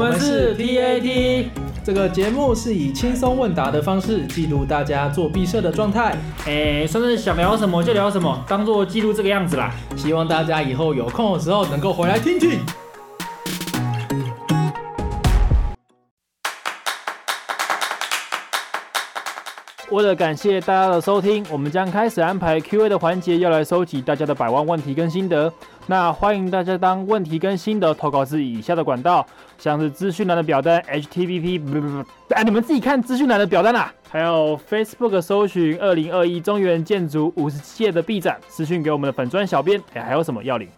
们是 TAT，这个节目是以轻松问答的方式记录大家做毕设的状态。哎，算是想聊什么就聊什么，当做记录这个样子啦。希望大家以后有空的时候能够回来听听。为了感谢大家的收听，我们将开始安排 Q&A 的环节，要来收集大家的百万问题跟心得。那欢迎大家当问题跟心得投稿至以下的管道，像是资讯栏的表单 HTTP 不不不，哎，你们自己看资讯栏的表单啦。还有 Facebook 搜寻二零二一中原建筑五十七届的 B 展，私讯给我们的粉砖小编。哎，还有什么要领？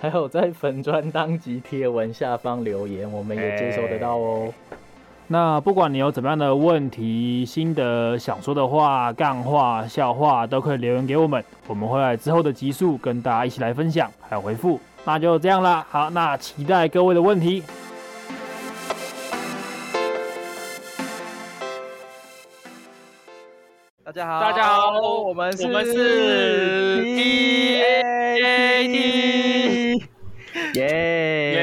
还有在粉砖当集贴文下方留言，我们也接收得到哦。那不管你有怎么样的问题、心得、想说的话、干话、笑话，都可以留言给我们，我们会在之后的集数跟大家一起来分享还有回复。那就这样啦，好，那期待各位的问题。大家好，大家好，我们我们是 D A T，耶。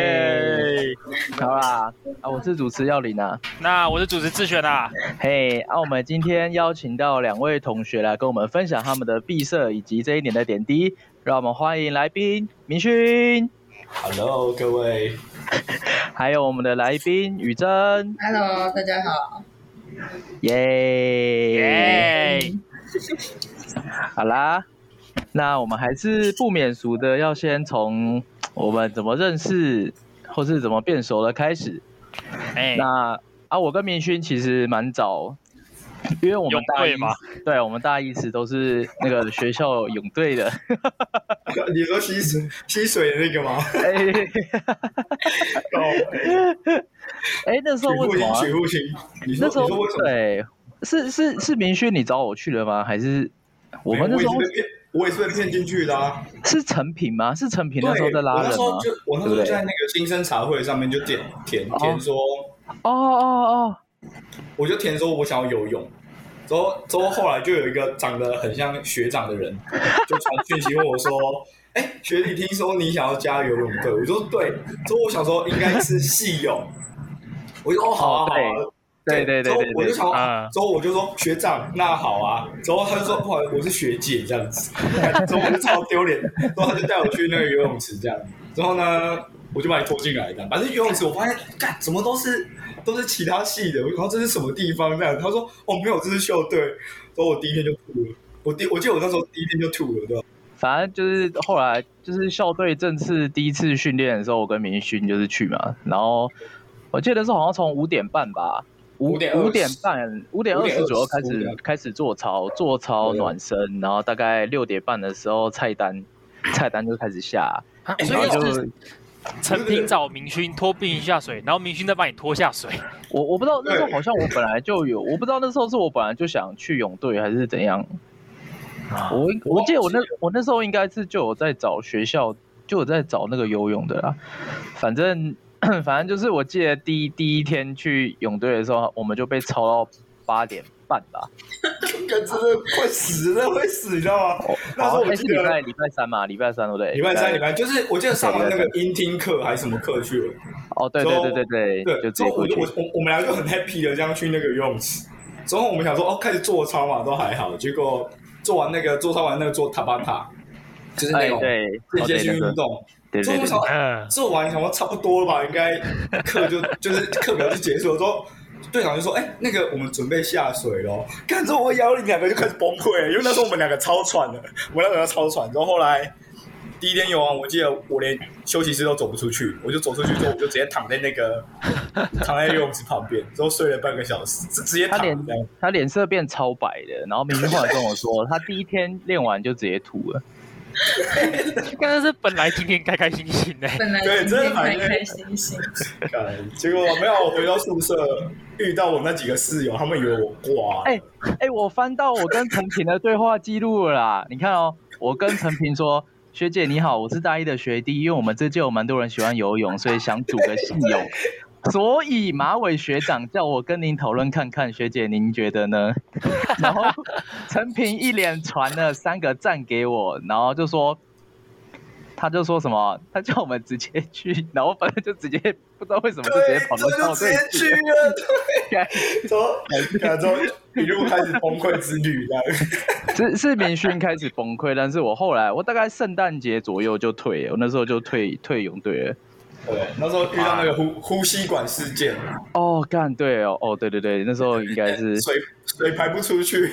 好啦，啊，我是主持耀林啊，那我是主持志选啊，嘿，啊，我们今天邀请到两位同学来跟我们分享他们的毕设以及这一年的点滴，让我们欢迎来宾明勋，Hello 各位，还有我们的来宾宇珍，Hello 大家好，耶。耶，好啦，那我们还是不免俗的，要先从我们怎么认识。或是怎么变熟的开始，哎、欸，那啊，我跟明勋其实蛮早，因为我们大一嘛，对，我们大一时都是那个学校泳队的。你说吸水吸水的那个吗？哎、欸，哎、欸，那时候为什么？水户清，你说那时候为什么？对，是是是明勋，你找我去了吗？还是我们那时候？我也是被骗进去的啊！是成品吗？是成品那时候在拉人吗？我那时候就我那时候就在那个新生茶会上面就点填填说，哦哦哦，我就填说我想要游泳，之后之后后来就有一个长得很像学长的人就传讯息问我说，哎、欸，学弟，听说你想要加游泳队？我说对，之后我想说应该是戏泳，我就哦好啊好啊。对对对，对，我就想，啊、之后我就说学长，那好啊。之后他就说不好意思，我是学姐这样子。之后我就超丢脸。之后他就带我去那个游泳池这样。之后呢，我就把你拖进来的。反正游泳池我发现，干什么都是都是其他系的。然后这是什么地方这样？他说哦没有，这是校队。之后我第一天就吐了。我第我记得我那时候第一天就吐了，对吧？反正就是后来就是校队正式第一次训练的时候，我跟明勋就是去嘛。然后我记得是好像从五点半吧。五点五点半，五点二十左右开始开始做操，做操暖身，然后大概六点半的时候菜单 菜单就开始下，所以就陈平找明勋拖明勋下水，然后明勋再把你拖下水。我我不知道那时候好像我本来就有，我不知道那时候是我本来就想去泳队还是怎样。我我记得我那我那时候应该是就有在找学校，就有在找那个游泳的啦，反正。反正就是，我记得第一第一天去泳队的时候，我们就被操到八点半吧。真的快死了，会死，你知道吗？那时候我是礼拜礼拜三嘛，礼拜三对不对？礼拜三礼拜就是，我记得上完那个音听课还是什么课去了。哦，对对对对对对，就我我我我们俩就很 happy 的这样去那个游泳池。之后我们想说，哦，开始做操嘛，都还好。结果做完那个做操完那个做塔巴塔，就是那种间歇性运动。做完想，做完想说差不多了吧，应该课就就是课表就结束了。之后队长就说：“哎、欸，那个我们准备下水咯。”看着我姚你两个就开始崩溃，因为那时候我们两个超喘的，我们两个超喘。然后后来第一天游完，我记得我连休息室都走不出去，我就走出去之后，我就直接躺在那个 躺在游泳池旁边，之后睡了半个小时，直直接躺。他脸他脸色变超白的，然后明天后来跟我说，他第一天练完就直接吐了。刚刚是本来今天开开心心的，本来今天开开心心，结果没有回到宿舍遇到我那几个室友，他们以为我挂。哎哎，我翻到我跟陈平的对话记录了啦，你看哦，我跟陈平说：“学姐你好，我是大一的学弟，因为我们这届有蛮多人喜欢游泳，所以想组个系泳。” 所以马尾学长叫我跟您讨论看看，学姐您觉得呢？然后陈平一连传了三个赞给我，然后就说他就说什么，他叫我们直接去，然后反正就直接不知道为什么就直接跑到校队去了，对，从感觉一路开始崩溃之旅，这样。是是明勋开始崩溃，但是我后来我大概圣诞节左右就退了，我那时候就退退泳队了。对，那时候遇到那个呼呼吸管事件。哦，干对哦，哦对对对，那时候应该是水水排不出去。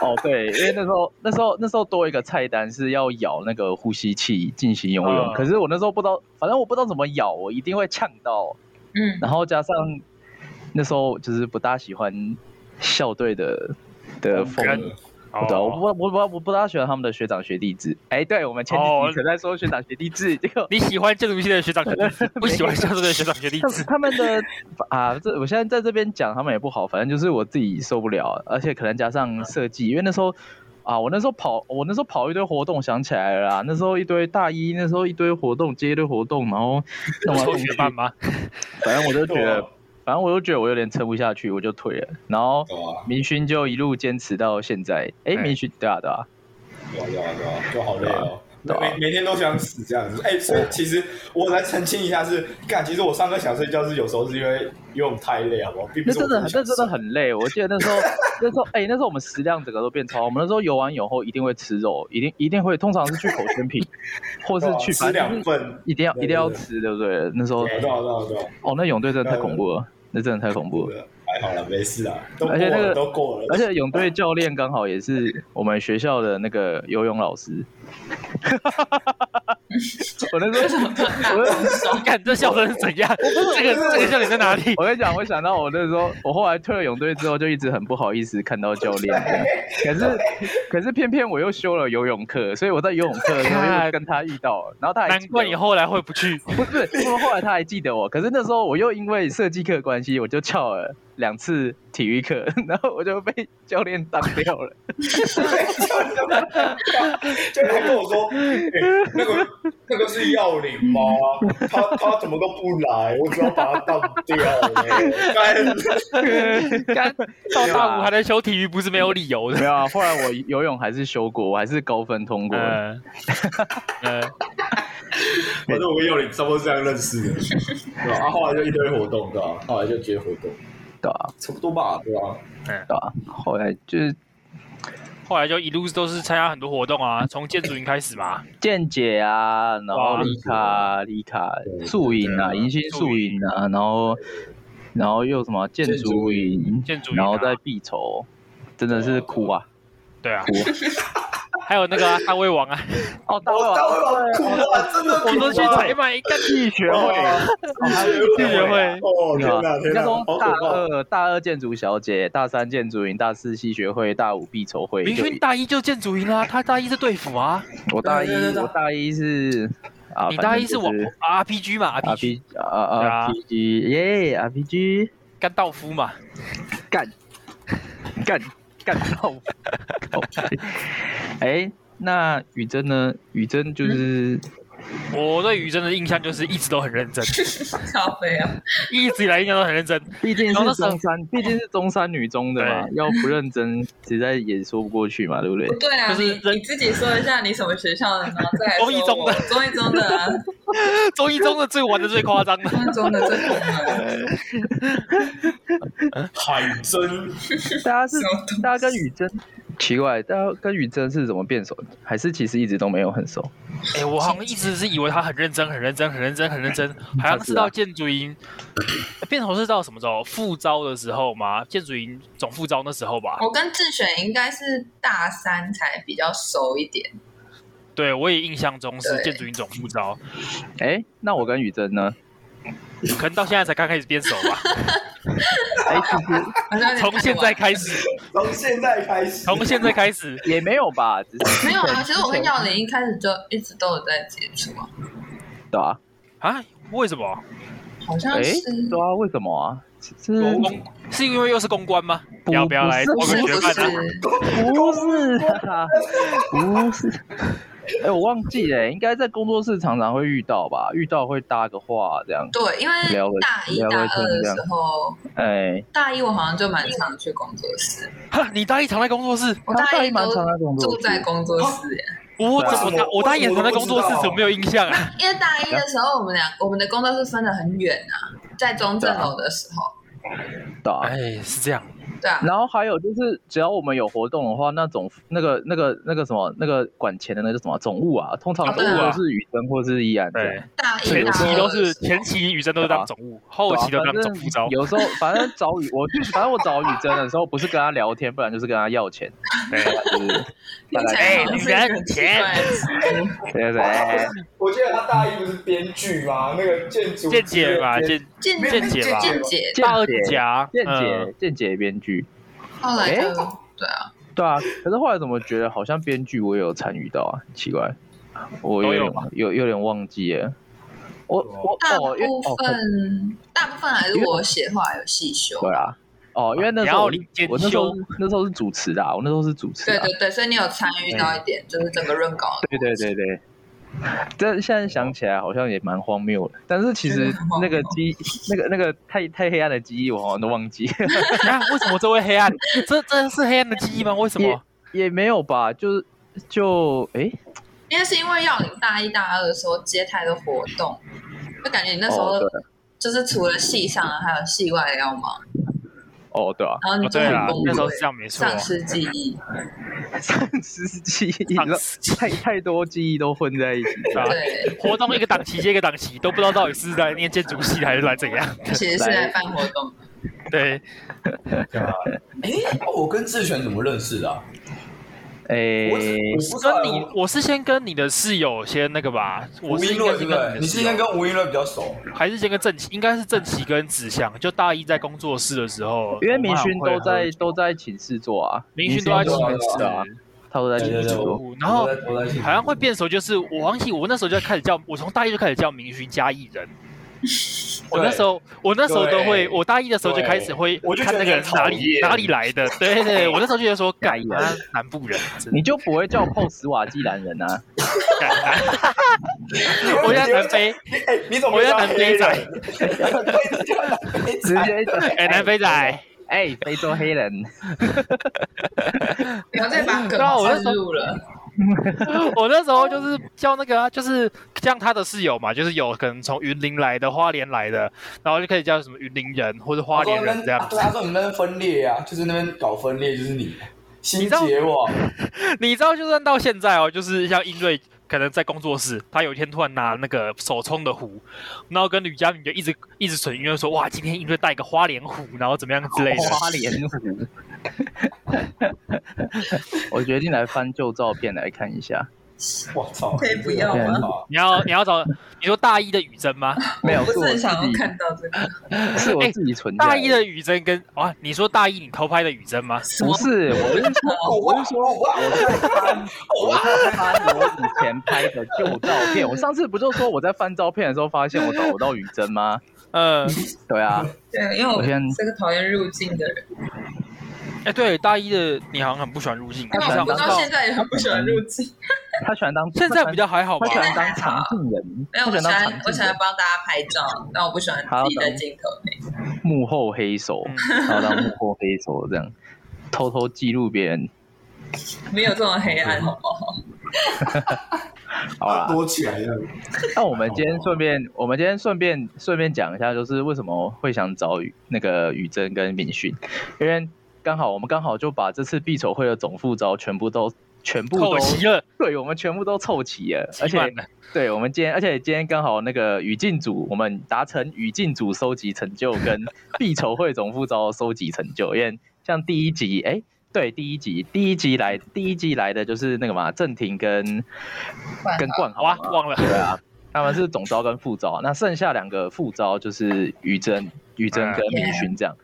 哦对，因为那时候那时候那时候多一个菜单是要咬那个呼吸器进行游泳，可是我那时候不知道，反正我不知道怎么咬，我一定会呛到。嗯，然后加上那时候就是不大喜欢校队的的风。Oh. 对，我不我不我不大喜欢他们的学长学弟制。哎，对，我们前几集可在说学长学弟制，结果你喜欢建筑系的学长学弟制，不喜欢校队的学长学弟制。他们的啊，这我现在在这边讲他们也不好，反正就是我自己受不了，而且可能加上设计，因为那时候啊，我那时候跑，我那时候跑一堆活动，想起来了啦，那时候一堆大一，那时候一堆活动接一堆活动，然后弄完同学办吗？反正我就觉得。反正我就觉得我有点撑不下去，我就退了。然后明勋就一路坚持到现在。哎、欸，明勋对啊对啊，对啊对啊对啊，就好累哦。每每天都想死这样子，哎、欸，所以其实我来澄清一下是，干，其实我上课想睡觉是有时候是因为游泳太累，好不好？那真的，那真的很累。我记得那时候，那时候，哎、欸，那时候我们食量整个都变超。我们那时候游完泳后一定会吃肉，一定一定会，通常是去口宣品，或是去吃两份，一定要一定要吃，对不对？那时候，对对对。哦，那泳队真的太恐怖了，那真的太恐怖了。还好了，没事啊。而且那个都过了，而且泳队教练刚好也是我们学校的那个游泳老师。我那时候，我感这笑的是怎样？这个这个笑点在哪里？我跟你讲，我想到我那时候，我后来退了泳队之后，就一直很不好意思看到教练。可是可是偏偏我又修了游泳课，所以我在游泳课的时候又跟他遇到，然后他还难怪你后来会不去，不是因为后来他还记得我，可是那时候我又因为设计课关系，我就翘了。两次体育课，然后我就被教练当掉了。教练跟我说：“欸、那个那个是要领吗？他他怎么都不来？我只要把他当掉了。干 干到大五还在修体育，不是没有理由的。没有啊，后来我游泳还是修过，我还是高分通过。嗯，嗯反正我跟耀林差不多是这样认识的，对吧？啊，后来就一堆活动，对吧？后来就接活动。对啊，差不多吧，对吧？嗯，对啊。后来就是，后来就一路都是参加很多活动啊，从建筑营开始嘛，建姐啊，然后丽卡、丽卡素影啊，迎新素影啊，然后，然后又什么建筑营，建筑营，然后再必筹，真的是苦啊，对啊。还有那个 大胃王啊！哦，大胃王，大胃王，哭啊！真的，我都去采买一个系学会，地学会。哦，天哪，天哪！大二，大二建筑小姐，大三建筑营，大四系学会，大五必筹会。明勋大一就建筑营啦，他大一是队服啊。我大一，我大一是啊，你大一是我 RPG 嘛？RPG 啊，RPG 耶，RPG 干道夫嘛？干干。干到，哎，那宇珍呢？宇珍就是，我对宇珍的印象就是一直都很认真，咖啡啊，一直以来印象都很认真。毕竟是中山，毕竟是中山女中的嘛，要不认真，实在也说不过去嘛，对不对？对啊，就是你自己说一下你什么学校的呢？中一中的，中一中的，中一中的最玩的最夸张的，中一中的最恐的，海珍，大家是大家跟雨真。奇怪，大家跟雨真是怎么变熟的？还是其实一直都没有很熟？哎、欸，我好像一直是以为他很认真，很认真，很认真，很认真，好像是到建筑营、欸、变熟是到什么时候？副招的时候吗？建筑营总副招那时候吧。我跟志选应该是大三才比较熟一点。对，我也印象中是建筑营总副招。哎、欸，那我跟宇珍呢？可能到现在才刚开始变熟吧。哎，其实从现在开始，从现在开始，从现在开始也没有吧？没有啊，其实我跟耀林一开始就一直都有在接触啊。对啊，啊？为什么？好像是。对啊，为什么啊？是公，是因为又是公关吗？不要不要来，我们学办的。不是啊，不是。哎、欸，我忘记了，应该在工作室常常会遇到吧？遇到会搭个话这样。对，因为大一、大二的时候，哎、欸，大一我好像就蛮常去工作室。哈，你大一常在工作室？我大一蛮常在工作室，住在工作室耶。我怎么我大一也常在工作室，怎么没有印象啊？因为大一的时候，我们俩我们的工作室分得很远啊，在中正楼的时候。对啊，哎，是这样。对啊，然后还有就是，只要我们有活动的话，那种那个那个那个什么那个管钱的那个什么总务啊，通常总务都是雨珍或是依安。对，前期都是前期雨珍都是当总务，后期都当总副招。有时候反正找雨我，反正我找雨珍的时候，不是跟他聊天，不然就是跟他要钱。对，哎，宇珍钱。对对。我记得他大一不是编剧吗？那个建筑建姐吧，建建建姐吧，建姐，大二甲，建姐，建姐编剧。后来就对啊，对啊，可是后来怎么觉得好像编剧我也有参与到啊？奇怪，我有点有有点忘记了。我我大部分大部分还是我写话有细修。对啊，哦，因为那时候我那时候那时候是主持的，我那时候是主持。对对对，所以你有参与到一点，就是整个润稿。对对对对。这现在想起来好像也蛮荒谬的，但是其实那个记那个那个太太黑暗的记忆我好像都忘记。啊，为什么这会黑暗？这这是黑暗的记忆吗？为什么？也，也没有吧，就是就哎，因为是因为要你大一大二的时候接太多活动，就感觉你那时候就是除了系上还有系外的要忙。哦，对啊，然后你就很崩溃，那时候是这样没错，丧失记忆，丧失记忆，太太多记忆都混在一起，对，活动一个档期接一个档期，都不知道到底是在念建筑系还是来怎样，其实是来办活动，对，哎，我跟志全怎么认识的？哎，我跟你，我是先跟你的室友先那个吧。吴英乐，对不对？你是先跟吴英乐比较熟，还是先跟郑奇？应该是郑奇跟子祥。就大一在工作室的时候，因为明勋都在都在寝室做啊，明勋都在寝室啊，他都在寝室做。然后好像会变熟，就是我忘记我那时候就开始叫，我从大一就开始叫明勋加艺人。我那时候，我那时候都会，我大一的时候就开始会看那个人哪里哪里来的，对对，我那时候就觉得说，改啊，南部人，你就不会叫碰斯瓦基兰人啊？我要南非，你怎么？我叫南非仔，直接哎，南非仔，哎，非洲黑人，不要再把梗深入了。我那时候就是叫那个、啊，就是像他的室友嘛，就是有可能从云林来的、花莲来的，然后就可以叫什么云林人或者花莲人这样子。他说你们分裂啊，就是那边搞分裂，就是你心结我。你知道，就算到现在哦，就是像英瑞可能在工作室，他有一天突然拿那个手冲的壶，然后跟吕佳敏就一直一直损音乐说，哇，今天音乐带一个花莲壶，然后怎么样之类的。花莲壶。我决定来翻旧照片来看一下。我操，可以不要吗？你要你要找你说大一的雨珍吗？没有，不是很想要看到这个，是我自己存大一的雨珍跟啊，你说大一你偷拍的雨珍吗？不是，我是说，我是说我在翻，我在翻我以前拍的旧照片。我上次不就说我在翻照片的时候发现我找不到雨珍吗？嗯，对啊，对，因为我这个讨厌入镜的人。哎，对，大一的你好像很不喜欢入镜，我到现在也很不喜欢入镜。他喜欢当，现在比较还好吧？他喜欢当长镜人，没有，我喜欢我喜欢帮大家拍照，但我不喜欢自己在镜头内。幕后黑手，然后当幕后黑手这样，偷偷记录别人。没有这么黑暗，好不好？好啦，躲起来了。那我们今天顺便，我们今天顺便顺便讲一下，就是为什么会想找宇那个宇珍跟敏训，因为。刚好我们刚好就把这次必筹会的总副招全部都全部都齐了，对，我们全部都凑齐了，而且对，我们今天而且今天刚好那个语境组我们达成语境组收集成就跟必筹会总副招收集成就，因为像第一集哎，对，第一集第一集来第一集来的就是那个嘛郑婷跟跟冠豪啊，忘了。对啊，他们是总招跟副招，那剩下两个副招就是于真、于真跟明勋这样。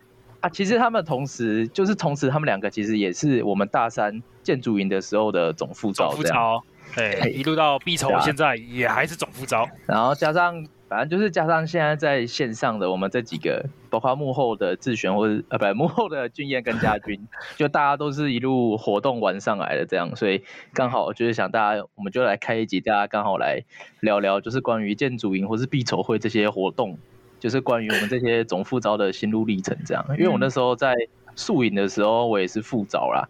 啊，其实他们同时就是同时，他们两个其实也是我们大三建筑营的时候的总副召，副招，对，一路到毕筹，现在也还是总副招。然后加上，反正就是加上现在在线上的我们这几个，包括幕后的智璇或者呃不幕后的俊彦跟家军，就大家都是一路活动玩上来的这样，所以刚好就是想大家，我们就来开一集，大家刚好来聊聊，就是关于建筑营或是毕筹会这些活动，就是关于我们这些总副招的心路历程这样。因为我那时候在宿营的时候，我也是副招啦。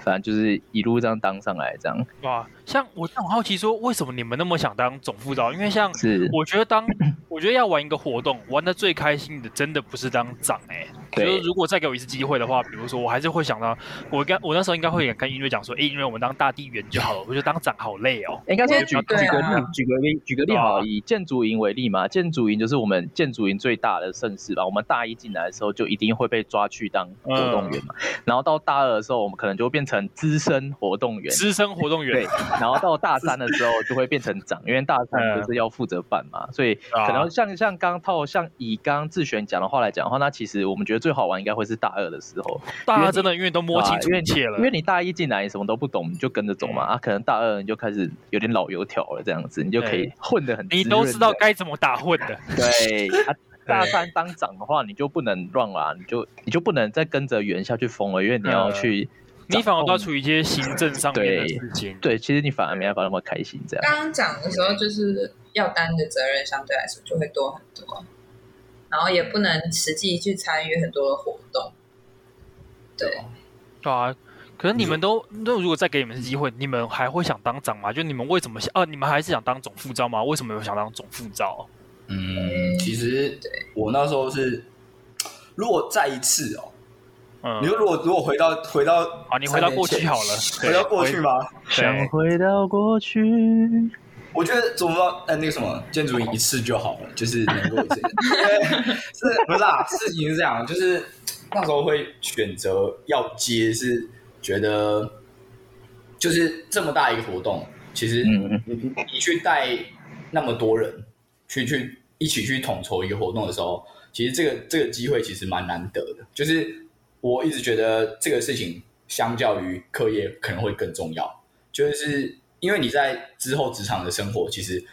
反正就是一路这样当上来，这样哇。像我很好奇说，为什么你们那么想当总副招？因为像是我觉得当我觉得要玩一个活动，玩的最开心的，真的不是当长哎、欸。就是如果再给我一次机会的话，比如说我还是会想到，我跟我那时候应该会跟音乐讲说，哎、欸，因为我们当大地员就好了。我觉得当长好累哦。应该说举举个例，举个例，举个例好了，以建筑营为例嘛，建筑营就是我们建筑营最大的盛事吧。我们大一进来的时候就一定会被抓去当活动员嘛，嗯、然后到大二的时候，我们可能就会变成资深活动员。资深活动员。对。然后到大三的时候就会变成长，因为大三就是要负责办嘛，所以可能像像刚套像以刚刚智璇讲的话来讲的话，那其实我们觉得最好玩应该会是大二的时候，大二真的因为都摸清楚一切了，因为你大一进来你什么都不懂，你就跟着走嘛，啊，可能大二你就开始有点老油条了，这样子你就可以混得很，你都知道该怎么打混的。对，啊，大三当长的话，你就不能乱啦，你就你就不能再跟着原下去疯了，因为你要去，你反而都要处于一些行政上面的事情。对，其实你反而没办法那么开心这样。刚刚讲的时候，就是要担的责任相对来说就会多很多，然后也不能实际去参与很多的活动。对，对啊，可是你们都那如果再给你们机会，你们还会想当长吗？就你们为什么想啊？你们还是想当总副招吗？为什么有想当总副招？嗯，其实我那时候是，如果再一次哦，嗯，你说如果如果回到回到啊，你回到过去好了，回到过去吗？想回到过去，我觉得总要呃那个什么建筑营一次就好了，就是能够一次，是不是啊？事情是这样，就是。那时候会选择要接，是觉得就是这么大一个活动，其实你你去带那么多人去去一起去统筹一个活动的时候，其实这个这个机会其实蛮难得的。就是我一直觉得这个事情相较于课业可能会更重要，就是因为你在之后职场的生活，其实。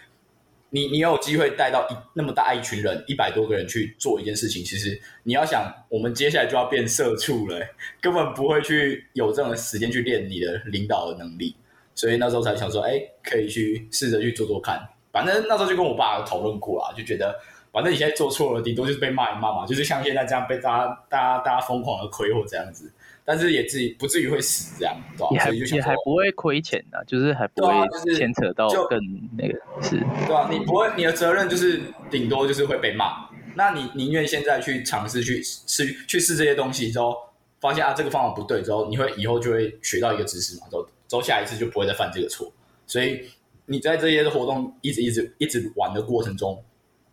你你有机会带到一那么大一群人，一百多个人去做一件事情，其实你要想，我们接下来就要变社畜了，根本不会去有这种时间去练你的领导的能力，所以那时候才想说，哎，可以去试着去做做看。反正那时候就跟我爸讨论过了，就觉得反正你现在做错了，顶多就是被骂一骂嘛，就是像现在这样被大家大家大家疯狂的亏或这样子。但是也自己不至于会死这样，对吧？也还也还不会亏钱的，就是还不会牵扯到更那个是，对啊，你不会，你的责任就是顶多就是会被骂。那你宁愿现在去尝试去试去试这些东西之后，发现啊这个方法不对之后，你会以后就会学到一个知识嘛，之后之后下一次就不会再犯这个错。所以你在这些活动一直一直一直玩的过程中，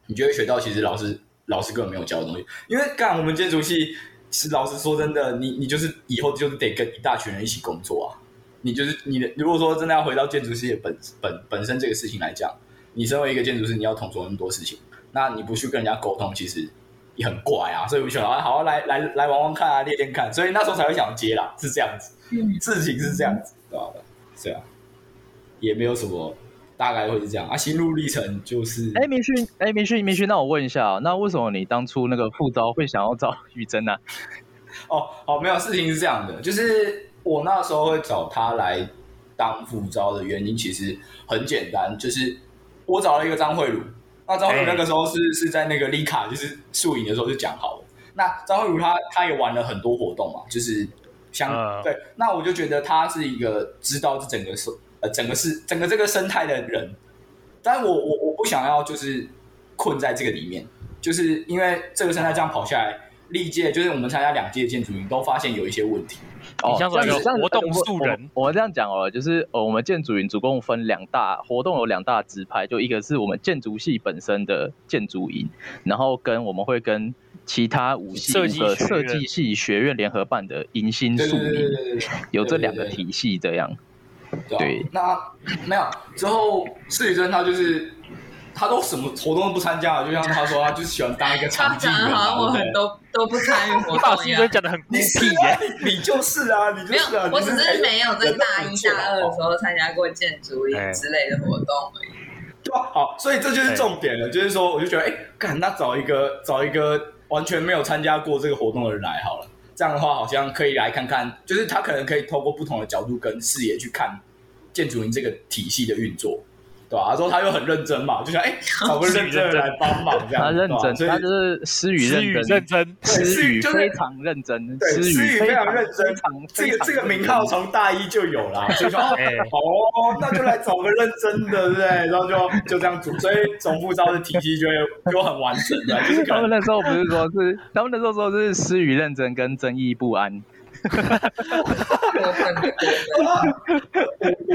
你就会学到其实老师老师根本没有教的东西，因为干我们建筑系。是老实说，真的，你你就是以后就是得跟一大群人一起工作啊。你就是你的，如果说真的要回到建筑师的本本本身这个事情来讲，你身为一个建筑师，你要统筹那么多事情，那你不去跟人家沟通，其实也很怪啊。所以我想啊，好来来来玩玩看啊，练练看。所以那时候才会想接啦，是这样子，事情是这样子，对吧？是啊，也没有什么。大概会是这样啊，心路历程就是。哎，明勋，哎，明勋，明勋，那我问一下，那为什么你当初那个副招会想要找于真呢？哦，好，没有，事情是这样的，就是我那时候会找他来当副招的原因，其实很简单，就是我找了一个张慧茹，那张慧茹那个时候是、欸、是在那个丽卡，就是宿营的时候就讲好了。那张慧茹她她也玩了很多活动嘛，就是像、呃、对，那我就觉得他是一个知道这整个是。呃，整个是整个这个生态的人，但我我我不想要就是困在这个里面，就是因为这个生态这样跑下来，历届就是我们参加两届建筑营都发现有一些问题。哦，这样子活动素人，我这样讲哦，就是呃，我们建筑营总共分两大活动，有两大支派，就一个是我们建筑系本身的建筑营，然后跟我们会跟其他五系的设计系学院联合办的迎新宿营，有这两个体系这样。对，对，那没有之后，施宇珍他就是他都什么活动都不参加了，就像他说，他就是喜欢当一个场记员。他讲好像我很都都不参与活动一样。你把施宇珍讲的很孤僻耶，你就是啊，你就是啊。没有，我只是没有在大一、大二的时候参加过建筑营之类的活动而已。好，所以这就是重点了，就是说，我就觉得，哎，干，那找一个找一个完全没有参加过这个活动的人来好了，这样的话好像可以来看看，就是他可能可以透过不同的角度跟视野去看建筑营这个体系的运作。对吧？他说他又很认真嘛，就想哎，找个认真的人来帮忙这样。他认真，所以他就是思雨认真，思雨非常认真，思雨非常认真。这个这个名号从大一就有了，所以说 哦，那就来找个认真的，对不对？然后就就这样组，所以总部招的体系就会就很完整的。就是他们那时候不是说是，他们那时候说是思雨认真跟争议不安。哈哈哈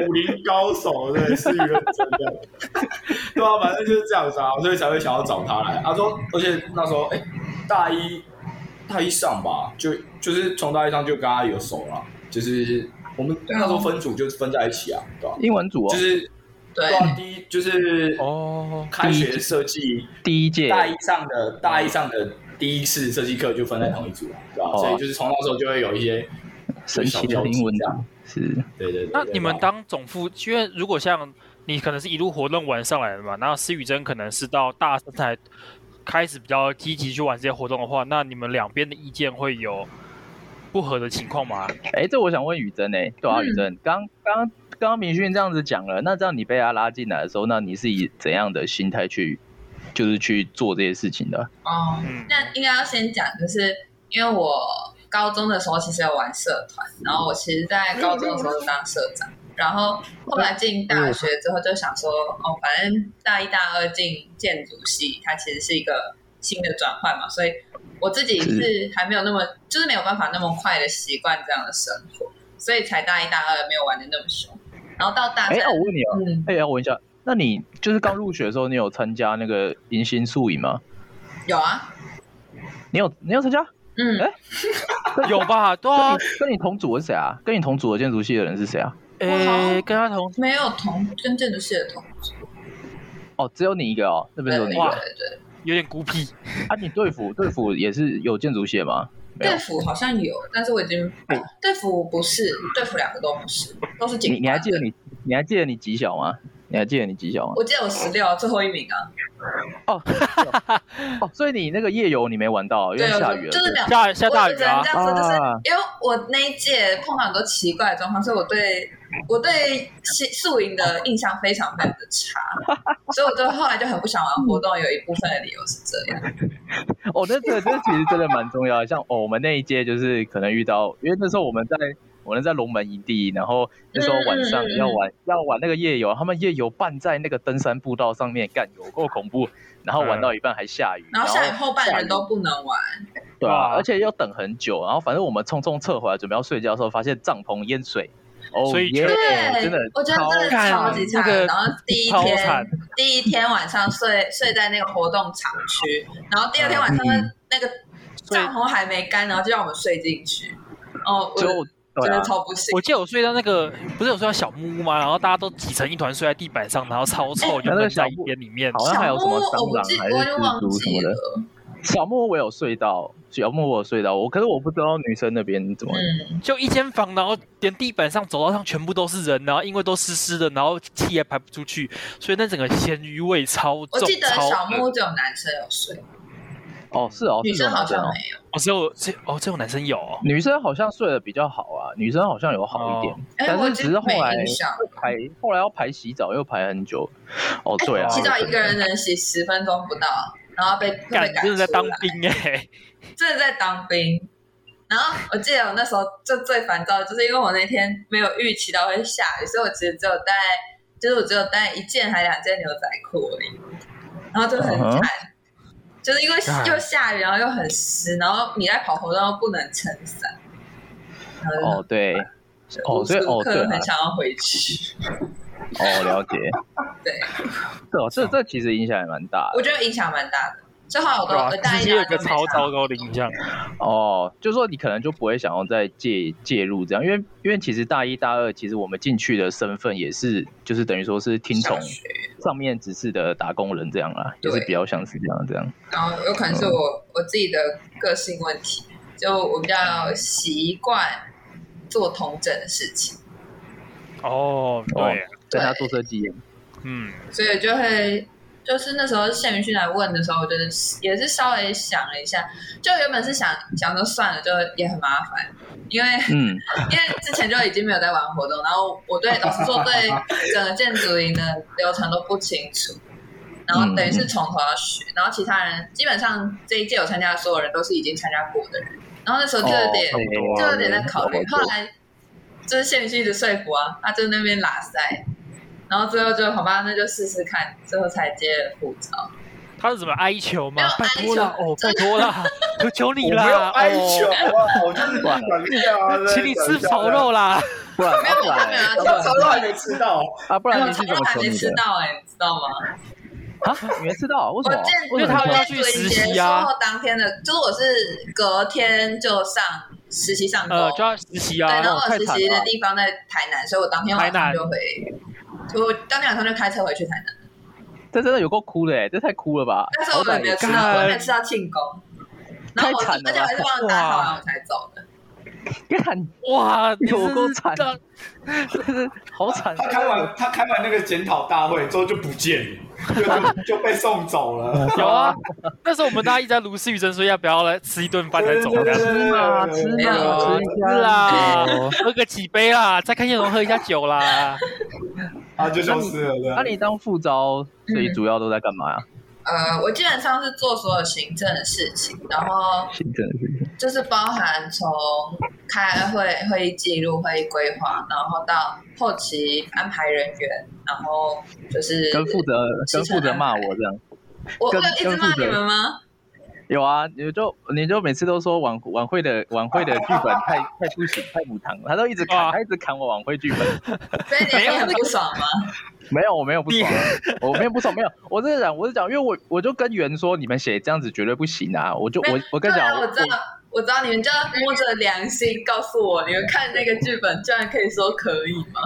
武林高手对，是一个真的，对啊，反正就是这样子啊，所以才会想要找他来。他说，而且那时候，哎、欸，大一大一上吧，就就是从大一上就跟他有熟了，就是我们那时候分组就分在一起啊，对吧、啊？英文组哦，就是对，啊，第一就是哦，开学设计第一届大一上的大一上的。第一次设计课就分在同一组了，对吧？所以就是从那时候就会有一些神奇的英文这样。是，对对对。那你们当总副，因为如果像你可能是一路活动玩上来的嘛，然后施宇珍可能是到大三才开始比较积极去玩这些活动的话，那你们两边的意见会有不合的情况吗？哎，这我想问宇珍呢，对啊，宇珍，刚刚刚刚明勋这样子讲了，那这样你被他拉进来的时候，那你是以怎样的心态去？就是去做这些事情的哦。那应该要先讲，就是因为我高中的时候其实有玩社团，然后我其实，在高中的时候就当社长，然后后来进大学之后就想说，哦，反正大一大二进建筑系，它其实是一个新的转换嘛，所以我自己是还没有那么，就是没有办法那么快的习惯这样的生活，所以才大一大二没有玩的那么凶，然后到大三，哎，我问你啊，嗯，哎，我问一下。那你就是刚入学的时候，你有参加那个迎新宿营吗？有啊，你有你有参加？嗯，哎、欸，有吧？对啊，跟你同组的是谁啊？跟你同组的建筑系的人是谁啊？哎、欸，跟他同没有同跟建筑系的同组。哦，只有你一个哦，那边只有你一个，对对对，有点孤僻。啊，你队辅队辅也是有建筑系的吗？队服好像有，但是我已经队服不是队服，两个都不是，都是警。你你还记得你你还记得你几小吗？你还记得你几小吗？我记得我十六，最后一名啊。哦，哦，所以你那个夜游你没玩到，因为下雨了。就是下下大雨啊。这样说，就是因为我那一届碰到很多奇怪的状况，所以我对我对宿营的印象非常非常的差，所以我就后来就很不想玩活动。有一部分的理由是这样。哦，那这这其实真的蛮重要的。像哦，我们那一届就是可能遇到，因为那时候我们在。我们在龙门营地，然后那时候晚上要玩、嗯、要玩那个夜游，他们夜游办在那个登山步道上面，干有够恐怖。然后玩到一半还下雨，嗯、然后下雨后半人都不能玩。对啊，而且要等很久。然后反正我们匆匆撤回来，准备要睡觉的时候，发现帐篷淹水。哦，所以对，真的，我觉得真的超级惨。然后第一天第一天晚上睡睡在那个活动厂区，然后第二天晚上那个帐篷还没干，然后就让我们睡进去。哦，就。真的超不行！我记得我睡到那个，不是有睡到小木屋吗？然后大家都挤成一团睡在地板上，然后超臭，就在小屋里面。好像还有什么蟑螂还是蜘蛛什么的。小木屋我有睡到，小木屋我有睡到，我可是我不知道女生那边怎么。就一间房，然后连地板上、走道上全部都是人，然后因为都湿湿的，然后气也排不出去，所以那整个咸鱼味超重。我记得小木屋只有男生有睡。哦，是哦，女生好像没有。哦，只有这哦，只有男生有。哦女生好像睡得比较好啊，女生好像有好一点，但是只是后来排，后来要排洗澡又排很久。哦，对啊，洗澡一个人能洗十分钟不到，然后被被赶。真的在当兵哎，真的在当兵。然后我记得我那时候就最烦躁，就是因为我那天没有预期到会下雨，所以我其实只有带，就是我只有带一件还两件牛仔裤而已，然后就很惨。就是因为又下雨，然后又很湿，然后你在跑活动又不能撑伞。哦，对，哦，所以哦，对，很想要回去。哦，了解。对，这这这其实影响也蛮大的。我觉得影响蛮大的。最后我都直接有个超糟糕的印象。哦，就是说你可能就不会想要再介介入这样，因为因为其实大一大二其实我们进去的身份也是就是等于说是听从上面指示的打工人这样啦，就是比较像是这样这样。然后有可能是我我自己的个性问题，就我比较习惯做同整的事情。哦，对，跟他做设计。嗯，所以就会就是那时候谢明勋来问的时候，我觉得也是稍微想了一下，就原本是想想说算了，就也很麻烦，因为嗯，因为之前就已经没有在玩活动，然后我对老实说对整个建筑营的流程都不清楚，然后等于是从头要学，然后其他人基本上这一届有参加的所有人都是已经参加过的人，然后那时候就有点、哦、就有点在考虑，后来就是谢明勋一直说服啊，他就那边拉塞。然后最后就好吧，那就试试看，最后才接了副召。他是怎么哀求吗？拜托了，哦，拜托了，求求你了，哀求啊！我就是不管啊，请你吃炒肉啦！不然没有，我还没有啊，炒肉还没吃到啊，不然你是怎么还没吃到哎，你知道吗？啊，你没吃到？为什么？因为他们要去实习啊。然后当天的，就是我是隔天就上实习上工，就要实习啊。对，然后我实习的地方在台南，所以我当天晚上就回。我当天晚上就开车回去台南。这真的有够哭的哎，这太哭了吧！但是我们没有吃到，我没吃到庆功，然后我而且我还是帮他打才走的。干哇，有够惨，真是 好惨。他开完他开完那个检讨大会之后就不见了，就 就被送走了。有啊，那时候我们大家一直在卢思雨珍说要不要来吃一顿饭再走，吃嘛吃嘛吃啊，喝个几杯啦，再看叶龙喝一下酒啦。啊，就消失了。那你当副招，所以主要都在干嘛呀？呃，我基本上是做所有行政的事情，然后行政的事情就是包含从开会、会议记录、会议规划，然后到后期安排人员，然后就是跟负责跟负责骂我这样。我有一直骂你们吗？有啊，你就你就每次都说晚晚会的晚会的剧本太太不行，太无糖了，他都一直砍，他一直砍我晚会剧本。所以你很不爽吗？没有，我没有不爽，我没有不爽，没有，我是讲，我是讲，因为我我就跟袁说，你们写这样子绝对不行啊！我就我我跟你讲，我知道，我知道，你们就要摸着良心告诉我，你们看那个剧本，居然可以说可以吗？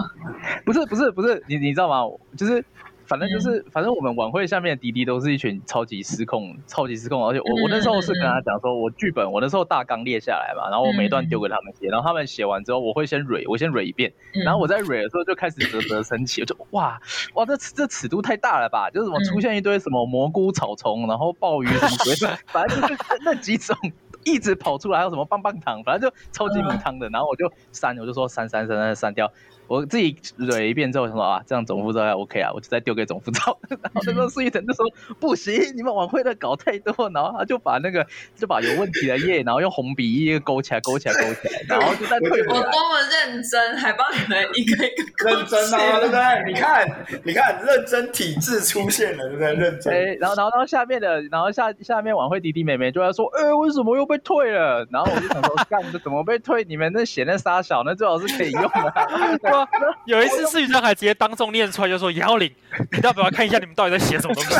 不是不是不是，你你知道吗？就是。反正就是，嗯、反正我们晚会下面的滴滴都是一群超级失控、超级失控，而且我我那时候是跟他讲说，我剧本我那时候大纲列下来嘛，然后我每一段丢给他们写，然后他们写完之后，我会先蕊，我先蕊一遍，然后我在蕊的时候就开始啧啧生气，我就哇哇这这尺度太大了吧，就是什么出现一堆什么蘑菇草丛，然后鲍鱼什么鬼，反正就是那几种一直跑出来，还有什么棒棒糖，反正就超级母汤的，然后我就删，我就说删删删删删掉。我自己捋一遍之后，想说啊，这样总副招还 OK 啊，我就再丢给总副招。然后那时候苏玉成就说不行，你们晚会的搞太多，然后他就把那个就把有问题的页，然后用红笔一个勾起来，勾起来，勾起来，然后就再退回来。我多么认真，还帮你们一个一个认真啊，对不对？你看，你看，认真体制出现了，对不对？认真。欸、然后，然后，然后下面的，然后下下面晚会弟弟妹妹就在说，哎、欸，为什么又被退了？然后我就想说，干，这怎么被退？你们那写那杀小，那最好是可以用的。有一次，思雨珍还直接当众念出来，就说：“杨林，你要不要看一下你们到底在写什么东西？”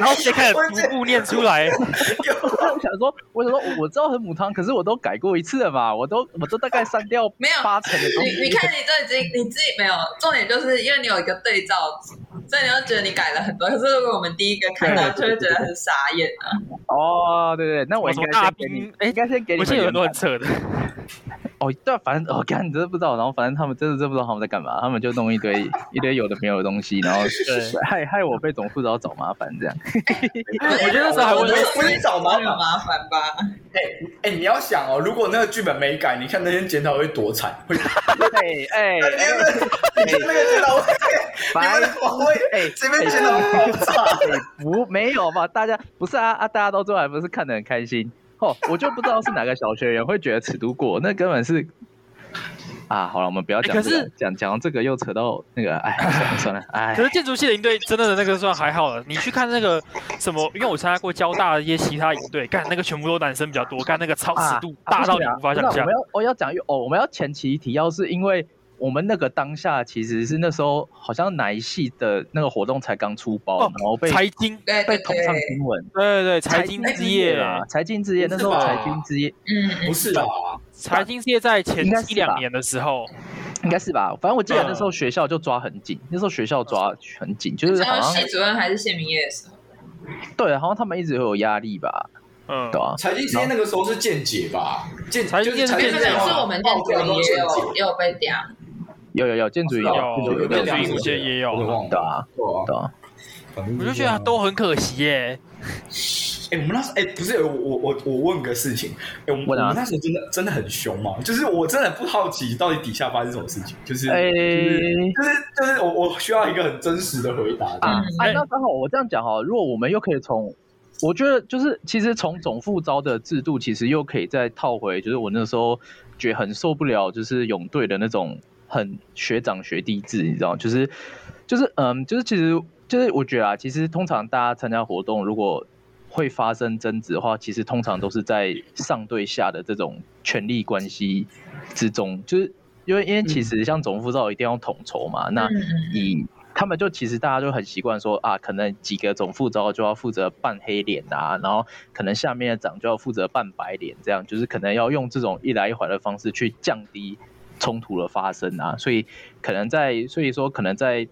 然后直接开始逐步念出来。我想说，我想说，我知道很母汤，可是我都改过一次了嘛，我都我都大概删掉没有八成的东西。你你看，你都已经你自己没有重点，就是因为你有一个对照组，所以你会觉得你改了很多。可是如果我们第一个看到，就会觉得很傻眼啊。哦，对对，那我应该先给你，哎，应该先给你。我现在有很多很扯的。哦，对，反正我 干，你真的不知道。然后反正他们真的真不知道他们在干嘛，他们就弄一堆一堆有的没有的东西，然后对害害我被总副召找麻烦这样。我觉得那时候还会不会找麻烦麻烦吧？哎哎，你要想哦，如果那个剧本没改，你看那天检讨会多惨。会 哎哎，你们那个检讨会，你们会哎这边检讨会爆炸？不没有吧？大家不是啊啊，大家都做，还不是看得很开心。哦，我就不知道是哪个小学员会觉得尺度过，那根本是啊，好了，我们不要讲、这个，可是讲讲这个又扯到那个，哎，算了算了，哎。可是建筑系的营队真的那个算还好了，你去看那个什么，因为我参加过交大的一些其他营队，干那个全部都男生比较多，干那个超尺度大到你无法想象。我们要我要讲哦，我们要前期提要是因为。我们那个当下其实是那时候好像哪一系的那个活动才刚出包，然后被财经被捅上新闻，对对对，财经之夜啊，财经之夜那时候财经之夜，嗯，不是吧？财经之夜在前一两年的时候，应该是吧？反正我记得那时候学校就抓很紧，那时候学校抓很紧，就是好像系主任还是谢明业的时候，对，好像他们一直有压力吧？嗯，对啊。财经之夜那个时候是见解吧？见财经之夜是我们见解也有也有被点。有有有建筑也有，有有建两筑界也有对啊。对啊，对啊，我就觉得都很可惜耶。哎、欸，我们那时候哎、欸，不是我我我我问个事情，哎、欸，我们、啊、我们那时候真的真的很凶嘛，就是我真的不好奇到底底下发生什么事情，就是、欸、就是就是我我需要一个很真实的回答啊。哎、欸，那刚好我这样讲哈，如果我们又可以从，我觉得就是其实从总副招的制度，其实又可以再套回，就是我那时候觉得很受不了，就是泳队的那种很学长学弟制，你知道，就是就是嗯，就是其实就是我觉得啊，其实通常大家参加活动如果会发生争执的话，其实通常都是在上对下的这种权力关系之中，就是因为因为其实像总副召一定要统筹嘛，那以他们就其实大家就很习惯说啊，可能几个总副招就要负责扮黑脸啊，然后可能下面的长就要负责扮白脸，这样就是可能要用这种一来一回的方式去降低冲突的发生啊，所以可能在所以说可能在。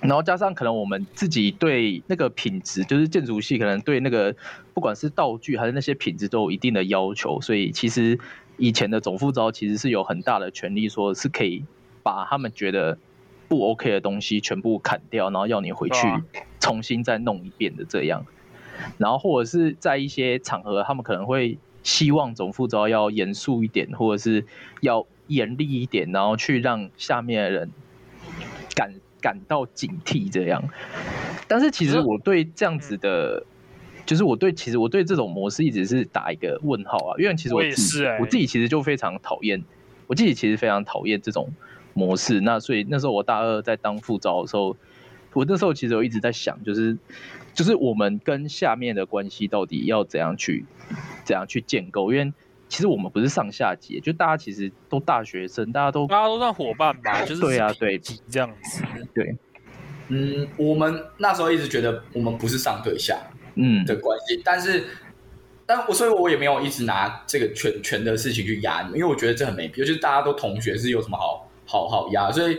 然后加上可能我们自己对那个品质，就是建筑系可能对那个不管是道具还是那些品质都有一定的要求，所以其实以前的总副招其实是有很大的权利，说是可以把他们觉得不 OK 的东西全部砍掉，然后要你回去重新再弄一遍的这样。然后或者是在一些场合，他们可能会希望总副招要严肃一点，或者是要严厉一点，然后去让下面的人感。感到警惕这样，但是其实我对这样子的，就是我对其实我对这种模式一直是打一个问号啊，因为其实我自己我自己其实就非常讨厌，我自己其实非常讨厌这种模式。那所以那时候我大二在当副招的时候，我那时候其实我一直在想，就是就是我们跟下面的关系到底要怎样去怎样去建构，因为。其实我们不是上下级，就大家其实都大学生，大家都大家都算伙伴吧，就是对啊，对，这样子，对，嗯，我们那时候一直觉得我们不是上对下，嗯。的关系，嗯、但是，但我所以，我也没有一直拿这个权权的事情去压你们，因为我觉得这很没必要，就是大家都同学，是有什么好好好压，所以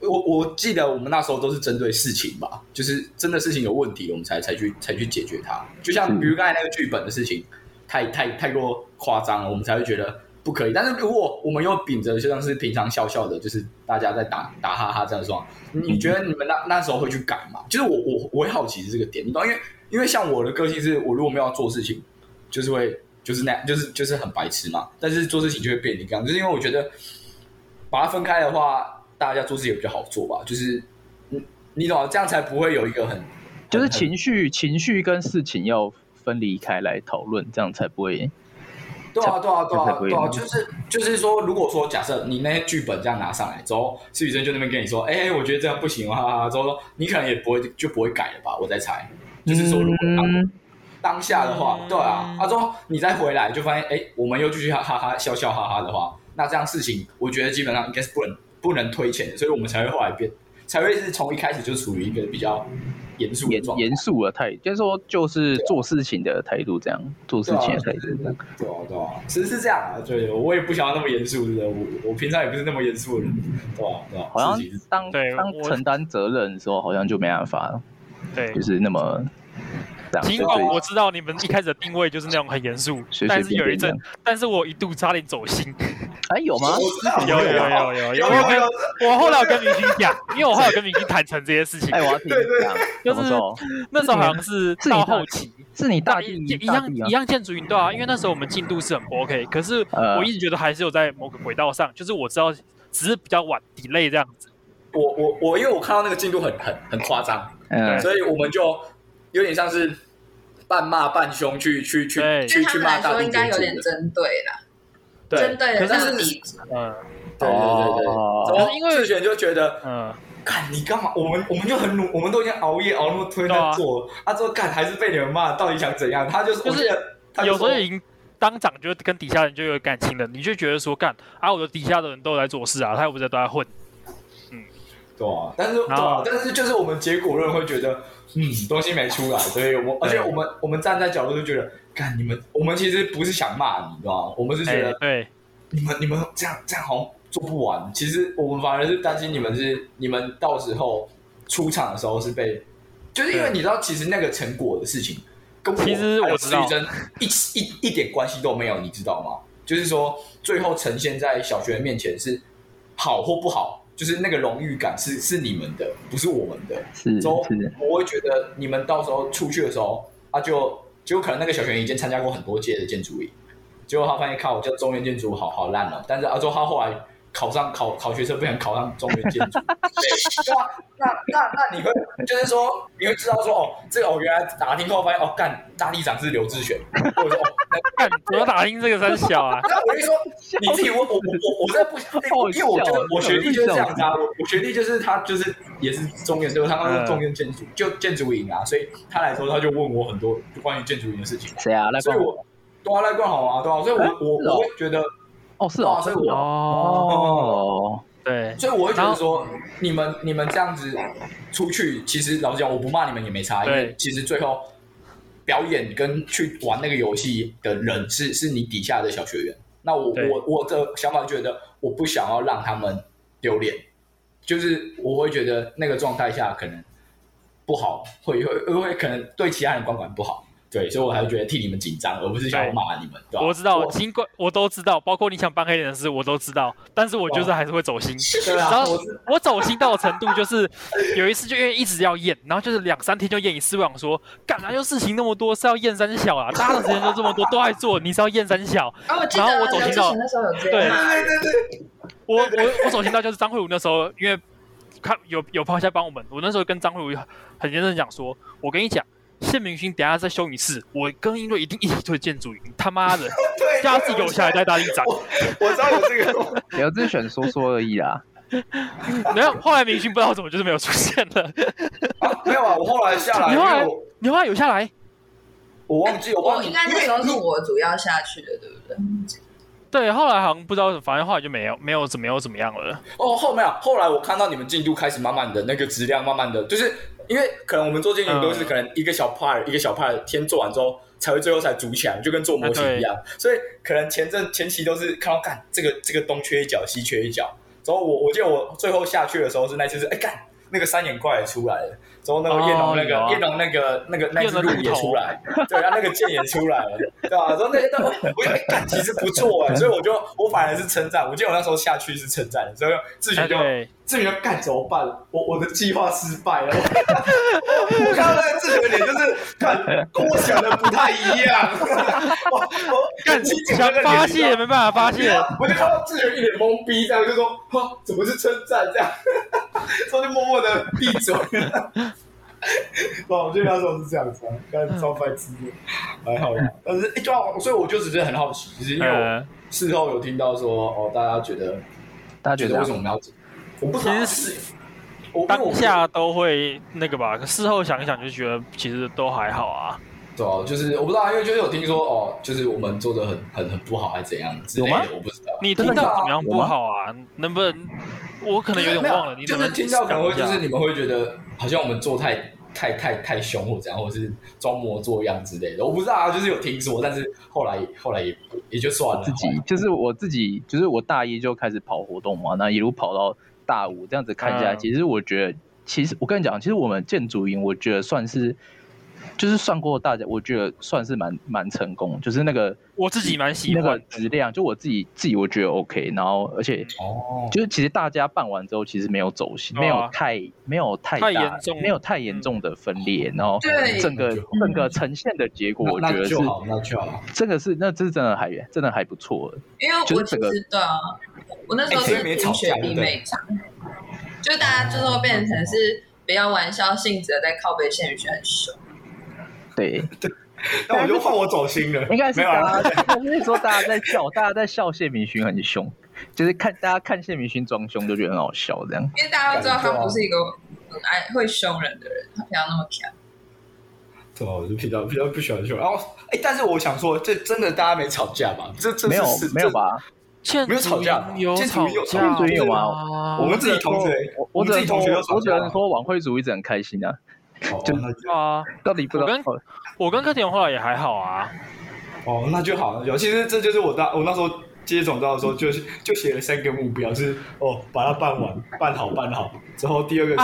我我记得我们那时候都是针对事情吧，就是真的事情有问题，我们才才去才去解决它，就像比如刚才那个剧本的事情。太太太过夸张了，我们才会觉得不可以。但是如果我们又秉着就像是平常笑笑的，就是大家在打打哈哈这样说，你觉得你们那那时候会去改吗？就是我我我会好奇是这个点，你懂？因为因为像我的个性是，我如果没有要做事情，就是会就是那样，就是就是很白痴嘛。但是做事情就会变你这样，就是因为我觉得把它分开的话，大家做事也比较好做吧。就是你你懂，这样才不会有一个很就是情绪情绪跟事情要。分离开来讨论，这样才不会。对啊，对啊，对啊，对啊，就是就是说，如果说假设你那些剧本这样拿上来之后，施宇珍就那边跟你说，哎、欸，我觉得这样不行啊，之后说你可能也不会就不会改了吧？我在猜，就是说如果当、嗯、当下的话，对啊，他、啊、说你再回来就发现，哎、欸，我们又继续哈哈哈笑笑哈哈的话，那这样事情我觉得基本上应该是不能不能推前的，所以我们才会后来变，才会是从一开始就处于一个比较。严肃严严肃的态度，就是说，就是做事情的态度，这样做事情的态度，这样。对啊，对啊，其实是这样啊。对，我也不想要那么严肃的，我我平常也不是那么严肃的人，对吧？对吧？好像当当承担责任的时候，好像就没办法了。对，就是那么。尽管我知道你们一开始的定位就是那种很严肃，但是有一阵，但是我一度差点走心。哎，有吗？有有有有有。我跟，我后来有跟明星讲，因为我后来有跟明星坦诚这些事情。哎，我要听一下。就是那时候好像是到后期，是你大一一样一样建筑营对啊，因为那时候我们进度是很不 OK，可是我一直觉得还是有在某个轨道上，就是我知道只是比较晚 delay 这样子。我我我，因为我看到那个进度很很很夸张，嗯，所以我们就。有点像是半骂半凶，去去去去去骂大地应该有点针对啦，针对的。但是你，嗯，对对对对，然因为志璇就觉得，嗯，干你干嘛？我们我们就很努，我们都已经熬夜熬那么推在做，他说干还是被你们骂，到底想怎样？他就是就是有时候已经当长就跟底下人就有感情了，你就觉得说干啊，我的底下的人都在做事啊，他又不是都在混，嗯，对啊，但是对啊，但是就是我们结果论会觉得。嗯，东西没出来，所以我而且我们我们站在角度就觉得，看你们，我们其实不是想骂你，知道吗？我们是觉得，对，你们你们这样这样好像做不完。其实我们反而是担心你们是你们到时候出场的时候是被，就是因为你知道，其实那个成果的事情跟我，其实我知道一一一点关系都没有，你知道吗？就是说最后呈现在小学面前是好或不好，就是那个荣誉感是是你们的，不是我们的。是之后，我会觉得你们到时候出去的时候，啊就就可能那个小学已经参加过很多届的建筑营，结果他发现靠，我叫中原建筑好好烂了，但是啊之后他后来。考上考考学生不想考上中原建筑，对吧？那那那你会就是说你会知道说哦，这个哦原来打听后发现哦，干大地长是刘志选，或者说哦，干怎么打听这个三小啊？然后我就说你自己问我我我我在不，因为我觉得我学弟就是这样子啊，我我学弟就是他就是也是中原对吧？他刚刚是中原建筑就建筑营啊，所以他来说他就问我很多关于建筑营的事情。谁啊？所以我，对啊，赖冠豪啊，对啊，所以我我我会觉得。哦，是哦，所以我哦，对，所以我会觉得说，你们你们这样子出去，其实老实讲，我不骂你们也没差，因为其实最后表演跟去玩那个游戏的人是是你底下的小学员。那我我我的想法觉得，我不想要让他们丢脸，就是我会觉得那个状态下可能不好，会会会可能对其他人观感不好。对，所以我还是觉得替你们紧张，而不是想要骂你们。对，我知道，尽管我都知道，包括你想扮黑脸的事，我都知道。但是我就是还是会走心。对啊。然后我走心到的程度，就是 有一次就因为一直要验，然后就是两三天就验一次。我想说，干嘛就事情那么多，是要验三小啊？大家的时间都这么多，都爱做，你是要验三小？然后我走心到，对对对对。我我我走心到就是张慧茹那时候，因为看有有朋友在帮我们，我那时候跟张慧茹很认真讲说，我跟你讲。谢明勋，等下再修一次，我跟英瑞一定一起推建筑营。他妈的，叫他自己给我下来带大力长。我知道有这个，刘志选说说而已啦。没有，后来明勋不知道怎么就是没有出现了。啊、没有啊，我后来下来。你后来，你后来有下来？我忘记，我忘记。应该那时候是我主要下去的，对不对？对，后来好像不知道，反正后来就没有，没有怎么没有怎么样了。哦，后面啊，后来我看到你们进度开始慢慢的那个质量，慢慢的就是。因为可能我们做建筑都是可能一个小派、嗯、一个小派先做完之后才会最后才组起来，就跟做模型一样。啊、所以可能前阵前期都是看到干这个这个东缺一角西缺一角。然后我我记得我最后下去的时候是那次是哎干那个三眼怪也出来了，之后那个叶龙那个叶龙、哦、那个那个那只鹿也出来，对，然后那个剑也出来了，对吧？然后那些都我哎干其实不错哎，所以我就我反而是称赞。我记得我那时候下去是称赞的，所以自己就。志远干怎么办？我我的计划失败了。我看到那个志远的脸，就是看跟我想的不太一样。我我干想发泄，没办法发泄。我就看到志远一脸懵逼，这样就说：“哈，怎么是称赞？”这样，所以就默默的闭嘴了。哇，我觉得那时候是这样子，干超白痴的，还好。但是哎，就所以我就只是很好奇，就是因为我事后有听到说，哦，大家觉得，大家觉得为什么我们要？我不其实是当下都会那个吧，可事后想一想就觉得其实都还好啊。对啊，就是我不知道，因为就是有听说哦，就是我们做的很很很不好，还是怎样之类的，我不知道。你听到怎么样不好啊？能不能？我可能有点忘了。你就是听到可能会就是你们会觉得好像我们做太太太太凶或怎样，或者是装模作样之类的。我不知道啊，就是有听说，但是后来后来也也就算了。自己就是我自己，就是我大一就开始跑活动嘛，那一路跑到。大五这样子看起来，其实我觉得，其实我跟你讲，其实我们建筑营，我觉得算是，就是算过大家，我觉得算是蛮蛮成功，就是那个我自己蛮喜欢那个质量，就我自己自己我觉得 OK，然后而且哦，就是其实大家办完之后，其实没有走心，没有太没有太严重没有太严重的分裂，然后整个整个呈现的结果，我觉得是那就这个是那这是真的还真的还不错，因为我知道。我那时候是听学弟妹讲，就大家最后变成是比较玩笑性质的，在靠背谢明勋很凶。对 对，那我就换我走心了。应该是大家，那时候大家在笑，大家在笑谢明勋很凶，就是看大家看谢明勋装凶就觉得很好笑这样。因为大家都知道他不是一个很爱会凶人的人，他平常那么强。对，我就比较比较不喜欢凶。然后，哎，但是我想说，这真的大家没吵架吧？这这没有没有吧？没有吵架，有吵架，建筑有吗？我们自己同学，我们自己同学有吵架。我只能说晚会组一直很开心啊。就啊，到底不知道。我跟我跟柯田后来也还好啊。哦，那就好。尤其是这就是我大我那时候接总召的时候，就是就写了三个目标，是哦，把它办完，办好，办好。之后第二个是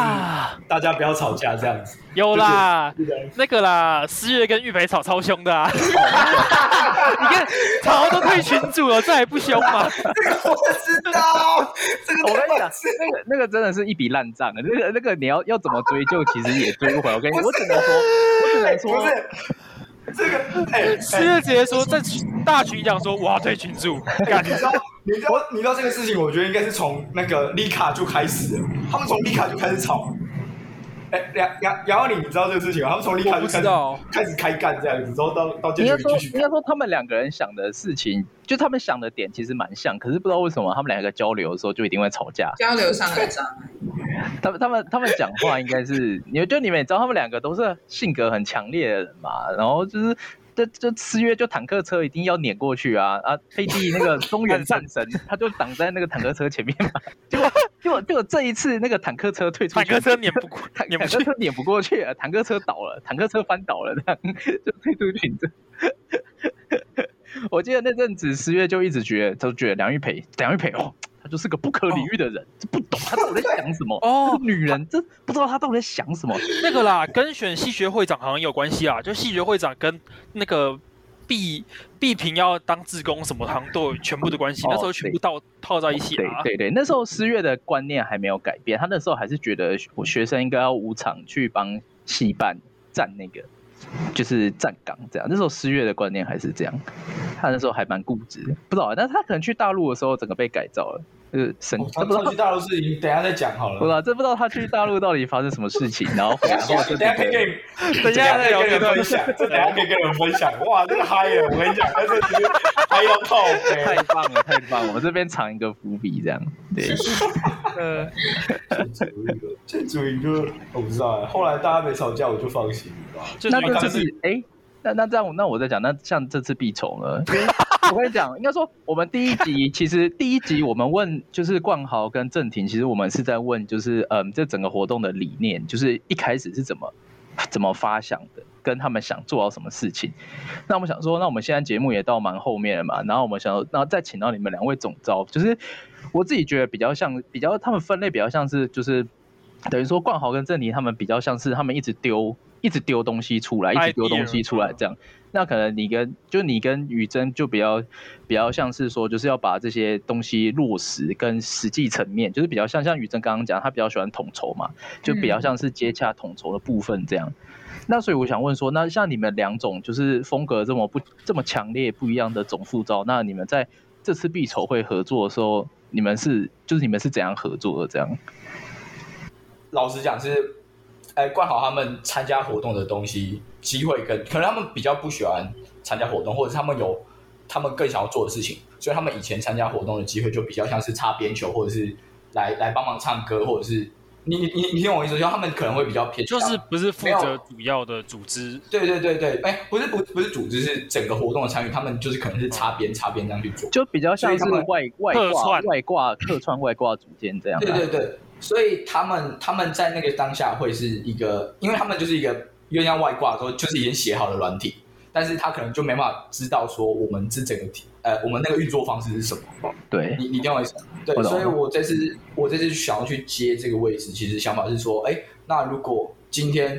大家不要吵架，这样子。有啦，那个啦，思月跟玉培吵超凶的啊！你看，吵都退群主了，这还不凶吗？这个我知道，这个我跟你讲，那个那个真的是一笔烂账啊！那个那个你要要怎么追究，其实也追不回。我跟你，我只能说，我只能说，不是这个。哎，思月直接说在大群讲说，我要退群主。你知道，你知道，你知道这个事情，我觉得应该是从那个丽卡就开始了，他们从丽卡就开始吵。哎，杨杨杨浩，你知道这个事情吗？他们从离开就开始开始开干这样子，然后到到结局继续。应该说，他们两个人想的事情，就他们想的点其实蛮像，可是不知道为什么他们两个交流的时候就一定会吵架。交流上的障碍。他们他们他们讲话应该是，你们就你们也知道，他们两个都是性格很强烈的人嘛，然后就是。这这吃约就坦克车一定要碾过去啊啊！飞地那个中原战神，他就挡在那个坦克车前面嘛。结果结果结果这一次那个坦克车退出去，坦克车碾不过，坦克车碾不过去，啊坦克车倒了，坦克车翻倒了，这样就退出群这。我记得那阵子十月就一直觉得，都觉得梁玉培，梁玉培哦。他就是个不可理喻的人，这、哦、不懂他到底在想什么哦。女人这不知道他到底在想什么。那个啦，跟选系学会长好像有关系啊，就系学会长跟那个毕毕平要当志工什么，好像都有全部的关系。哦、那时候全部套套在一起了、啊。对对对，那时候思月的观念还没有改变，他那时候还是觉得我学生应该要无偿去帮戏办站那个。就是站岗这样，那时候十月的观念还是这样，他那时候还蛮固执，不知道，但是他可能去大陆的时候，整个被改造了，就是神。哦、他不知道去大陆事情，等下再讲好了。不知道，这不知道他去大陆到底发生什么事情，然后回来后就等下可以，等一下再聊给分享，这等下可以跟你们分享。哇，这个嗨耶，我跟你讲，但是其实嗨要靠，太棒了，太棒了，我这边藏一个伏笔，这样。对。呃，这主一个我不知道，后来大家没吵架，我就放心了。那这次哎，那那这样，那我在讲，那像这次必丑呢？我跟你讲，应该说我们第一集其实第一集我们问就是冠豪跟郑婷，其实我们是在问就是嗯，这整个活动的理念，就是一开始是怎么怎么发想的，跟他们想做到什么事情。那我们想说，那我们现在节目也到蛮后面了嘛，然后我们想说，然后再请到你们两位总招，就是我自己觉得比较像，比较他们分类比较像是就是等于说冠豪跟郑婷他们比较像是他们一直丢。一直丢东西出来，一直丢东西出来，这样，那可能你跟就你跟宇珍就比较比较像是说，就是要把这些东西落实跟实际层面，就是比较像像宇珍刚刚讲，他比较喜欢统筹嘛，就比较像是接洽统筹的部分这样。嗯、那所以我想问说，那像你们两种就是风格这么不这么强烈不一样的总副招，那你们在这次必筹会合作的时候，你们是就是你们是怎样合作的？这样？老实讲是。哎，冠好他们参加活动的东西机会跟可能他们比较不喜欢参加活动，或者是他们有他们更想要做的事情，所以他们以前参加活动的机会就比较像是擦边球，或者是来来帮忙唱歌，或者是你你你你听我意思，就他们可能会比较偏，就是不是负责主要的组织，对对对对，哎，不是不不是组织，是整个活动的参与，他们就是可能是擦边擦边这样去做，就比较像是外外挂外挂 客串外挂组件这样，对对对。所以他们他们在那个当下会是一个，因为他们就是一个因为像外挂说就是已经写好的软体，但是他可能就没办法知道说我们这整个体呃我们那个运作方式是什么。对，你你听我意思？对，所以我这次我这次想要去接这个位置，其实想法是说，哎，那如果今天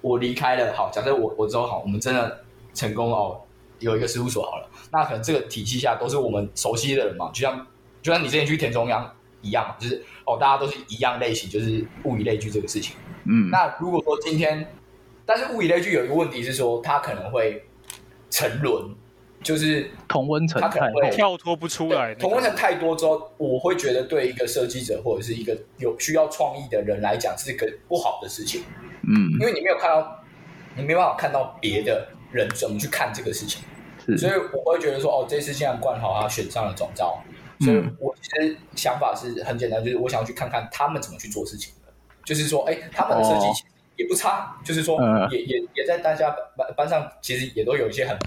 我离开了，好，假设我我之后好，我们真的成功哦，有一个事务所好了，那可能这个体系下都是我们熟悉的人嘛，就像就像你之前去田中央一样，就是。哦，大家都是一样类型，就是物以类聚这个事情。嗯，那如果说今天，但是物以类聚有一个问题是说，它可能会沉沦，就是同温层，它可能会跳脱不出来。同温层太多之后，我会觉得对一个设计者或者是一个有需要创意的人来讲，是一个不好的事情。嗯，因为你没有看到，你没办法看到别的人怎么去看这个事情，是所以我会觉得说，哦，这次现在冠豪他选上了总召。所以我其实想法是很简单，就是我想要去看看他们怎么去做事情的，就是说，哎，他们的设计其实也不差，就是说也，也也也在大家班班上，其实也都有一些很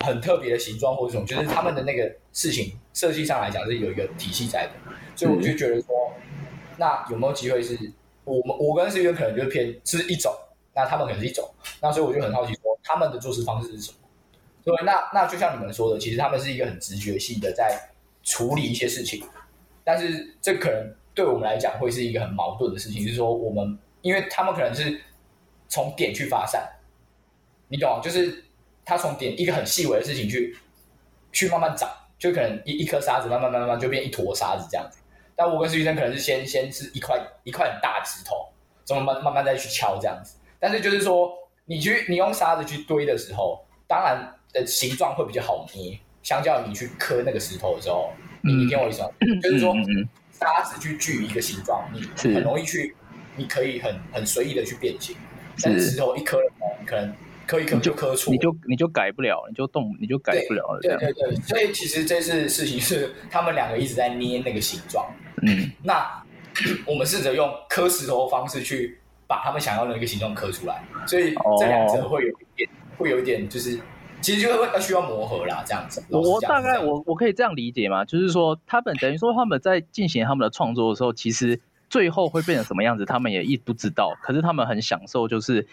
很特别的形状或者什么，就是他们的那个事情设计上来讲是有一个体系在的，所以我就觉得说，那有没有机会是我们我跟思源可能就是偏是一种，那他们可能是一种，那所以我就很好奇说他们的做事方式是什么？对，那那就像你们说的，其实他们是一个很直觉性的在。处理一些事情，但是这可能对我们来讲会是一个很矛盾的事情，就是说我们因为他们可能是从点去发散，你懂？就是他从点一个很细微的事情去去慢慢长，就可能一一颗沙子慢慢慢慢就变一坨沙子这样子。但我跟实习生可能是先先是一块一块很大石头，怎么慢慢慢再去敲这样子。但是就是说，你去你用沙子去堆的时候，当然的形状会比较好捏，相较于你去磕那个石头的时候，你你听我意思吗？就是说，沙子去锯一个形状，你很容易去，你可以很很随意的去变形。但是石头一磕，你可能磕一磕就磕错，你就你就改不了，你就动你就改不了了。对对对，所以其实这次事情是他们两个一直在捏那个形状。嗯，那我们试着用磕石头的方式去把他们想要的一个形状磕出来，所以这两者会有一点，哦、会有一点，就是其实就会需要磨合啦，这样子。我大概我我可以这样理解吗？就是说，他们等于说他们在进行他们的创作的时候，其实最后会变成什么样子，他们也一不知道。可是他们很享受，就是。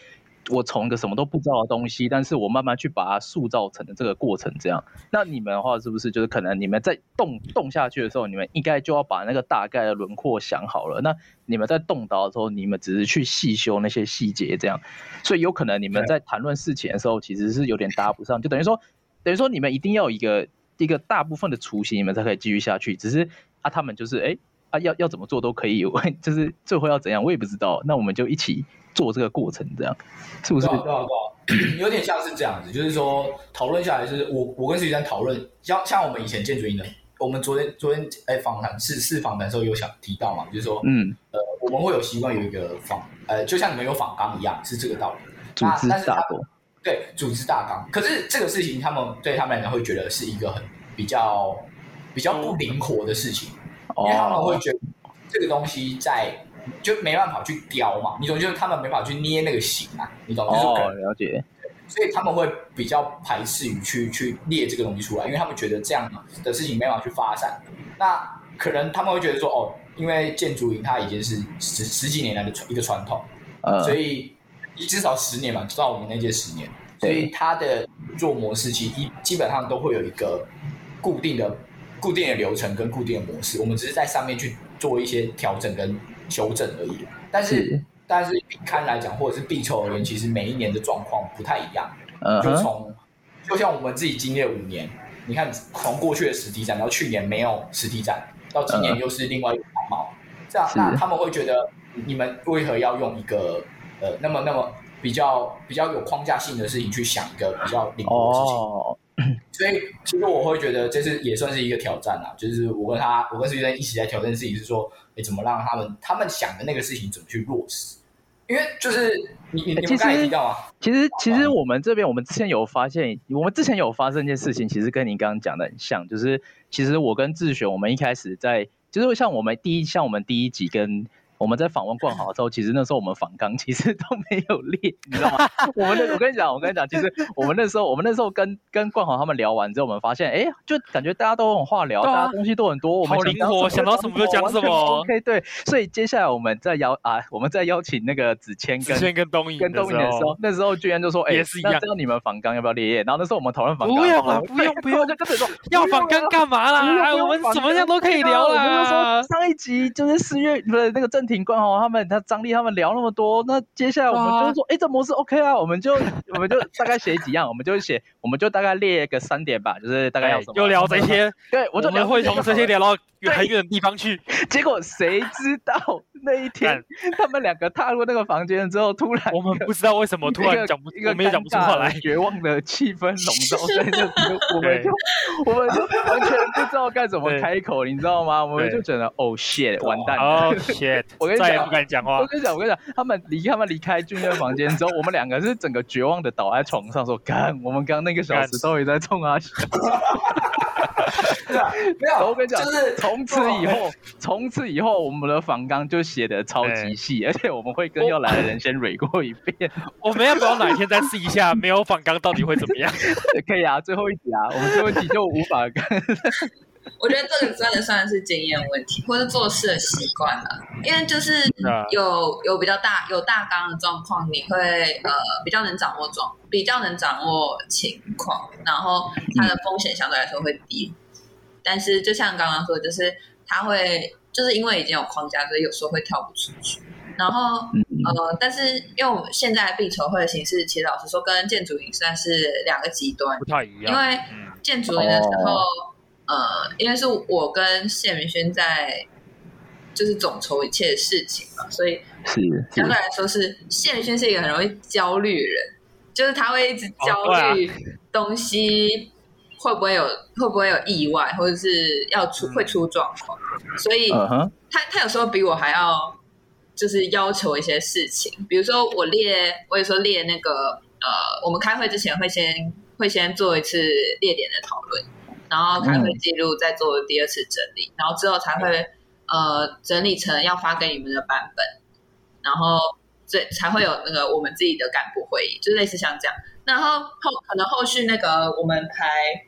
我从一个什么都不知道的东西，但是我慢慢去把它塑造成的这个过程，这样。那你们的话是不是就是可能你们在动动下去的时候，你们应该就要把那个大概的轮廓想好了。那你们在动刀的时候，你们只是去细修那些细节，这样。所以有可能你们在谈论事情的时候，其实是有点搭不上，就等于说，等于说你们一定要有一个一个大部分的雏形，你们才可以继续下去。只是啊，他们就是哎啊，要要怎么做都可以我，就是最后要怎样，我也不知道。那我们就一起。做这个过程，这样是不是？对啊，对啊，对啊，有点像是这样子，就是说讨论下来，就是我我跟实习生讨论，像像我们以前建筑营的，我们昨天昨天哎访谈是是访谈的时候有想提到嘛，就是说嗯呃我们会有习惯有一个访呃就像你们有访纲一样，是这个道理。组织大纲。对，组织大纲。可是这个事情他们对他们来讲会觉得是一个很比较比较不灵活的事情，因为他们会觉得这个东西在。就没办法去雕嘛，你懂？就是他们没办法去捏那个形啊，你懂？就是哦，了解。所以他们会比较排斥于去去列这个东西出来，因为他们觉得这样的事情没办法去发展。那可能他们会觉得说，哦，因为建筑营它已经是十十几年来的一个传统，呃，所以至少十年嘛，至少我们那届十年，所以它的做模式其实一基本上都会有一个固定的固定的流程跟固定的模式，我们只是在上面去做一些调整跟。修正而已，但是，是但是比刊来讲，或者是毕筹而言，其实每一年的状况不太一样。Uh huh. 就从就像我们自己经历了五年，你看从过去的实体展到去年没有实体展，到今年又是另外一个样貌。Uh huh. 这样，那他们会觉得你们为何要用一个呃那么那么比较比较有框架性的事情去想一个比较灵活的事情？Oh. 所以其实我会觉得这是也算是一个挑战啊，就是我跟他我跟实习生一起在挑战的事情是说。你怎么让他们他们想的那个事情怎么去落实？因为就是你你你们刚才提到啊，其实其实我们这边我们之前有发现，我们之前有发生一件事情，其实跟你刚刚讲的很像，就是其实我跟志选，我们一开始在就是像我们第一像我们第一集跟。我们在访问冠豪的时候，其实那时候我们访纲 其实都没有列，你知道吗？我们那我跟你讲，我跟你讲，其实我们那时候我们那时候跟跟冠豪他们聊完之后，我们发现，哎，就感觉大家都很话聊，大家东西都很多，我们好灵活，想到什么就讲什么。OK，对，所以接下来我们再邀啊，我们再邀请那个子谦跟子谦跟东影跟东影的时候，那时候居然就说，哎，也是一样，那你们访纲要不要列？然后那时候我们讨论访纲，不用了，不用不用，就跟谁说要访纲干嘛啦？我们什么样都可以聊啦。上一集就是四月不是那个郑庭冠豪他们。他张力他们聊那么多，那接下来我们就是说，哎、啊，这模式 OK 啊，我们就我们就大概写几样，我们就写，我们就大概列个三点吧，就是大概要什么，就聊这些，对，我就聊会从这些聊到很远的地方去，结果谁知道那一天 他们两个踏入那个房间之后，突然我们不知道为什么突然讲不一个没有讲不出话来，绝望的气氛笼罩，所以就我们就我们就完全不知道该怎么开口，你知道吗？我们就觉得哦 shit，完蛋了，哦 shit，我跟你讲，不敢讲。我跟你讲，我跟你讲，他们离他们离开俊乐房间之后，我们两个是整个绝望的倒在床上说：“干，我们刚刚那个小时到底在冲啊！”对啊，没有。我跟你讲，就是从此以后，从此以后，我们的访纲就写的超级细，而且我们会跟要来的人先蕊过一遍。我 们要不要哪一天再试一下？没有访纲到底会怎么样？可以啊，最后一集啊，我们最后一集就无法跟。我觉得这个真的算是经验问题，或是做事的习惯了。因为就是有有比较大有大纲的状况，你会呃比较能掌握状，比较能掌握情况，然后它的风险相对来说会低。但是就像刚刚说，就是他会就是因为已经有框架，所以有时候会跳不出去。然后呃，但是因为我们现在必筹会的形式，其实老实说跟建筑营算是两个极端，不太一样。因为建筑营的时候，呃，因为是我跟谢明轩在就是总筹一切的事情嘛，所以相对来说是谢明轩是一个很容易焦虑的人，就是他会一直焦虑东西会不会有会不会有意外，或者是要出会出状况，所以他他有时候比我还要。就是要求一些事情，比如说我列，我有时候列那个呃，我们开会之前会先会先做一次列点的讨论，然后开会记录，再做第二次整理，嗯、然后之后才会呃整理成要发给你们的版本，然后这才会有那个我们自己的干部会议，就类似像这样。然后后可能后续那个我们排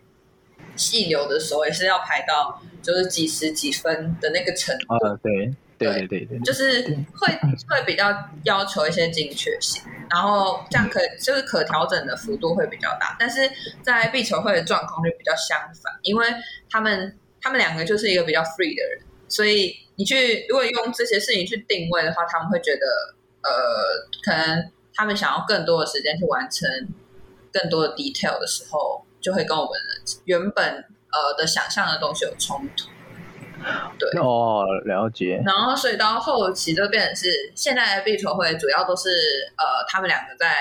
细流的时候，也是要排到就是几十几分的那个程度。啊、对。对对对对，就是会会比较要求一些精确性，然后这样可就是可调整的幅度会比较大，但是在毕筹会的状况就比较相反，因为他们他们两个就是一个比较 free 的人，所以你去如果用这些事情去定位的话，他们会觉得呃，可能他们想要更多的时间去完成更多的 detail 的时候，就会跟我们原本呃的想象的东西有冲突。对哦，了解。然后，所以到后期就变成是现在的壁球会，主要都是呃，他们两个在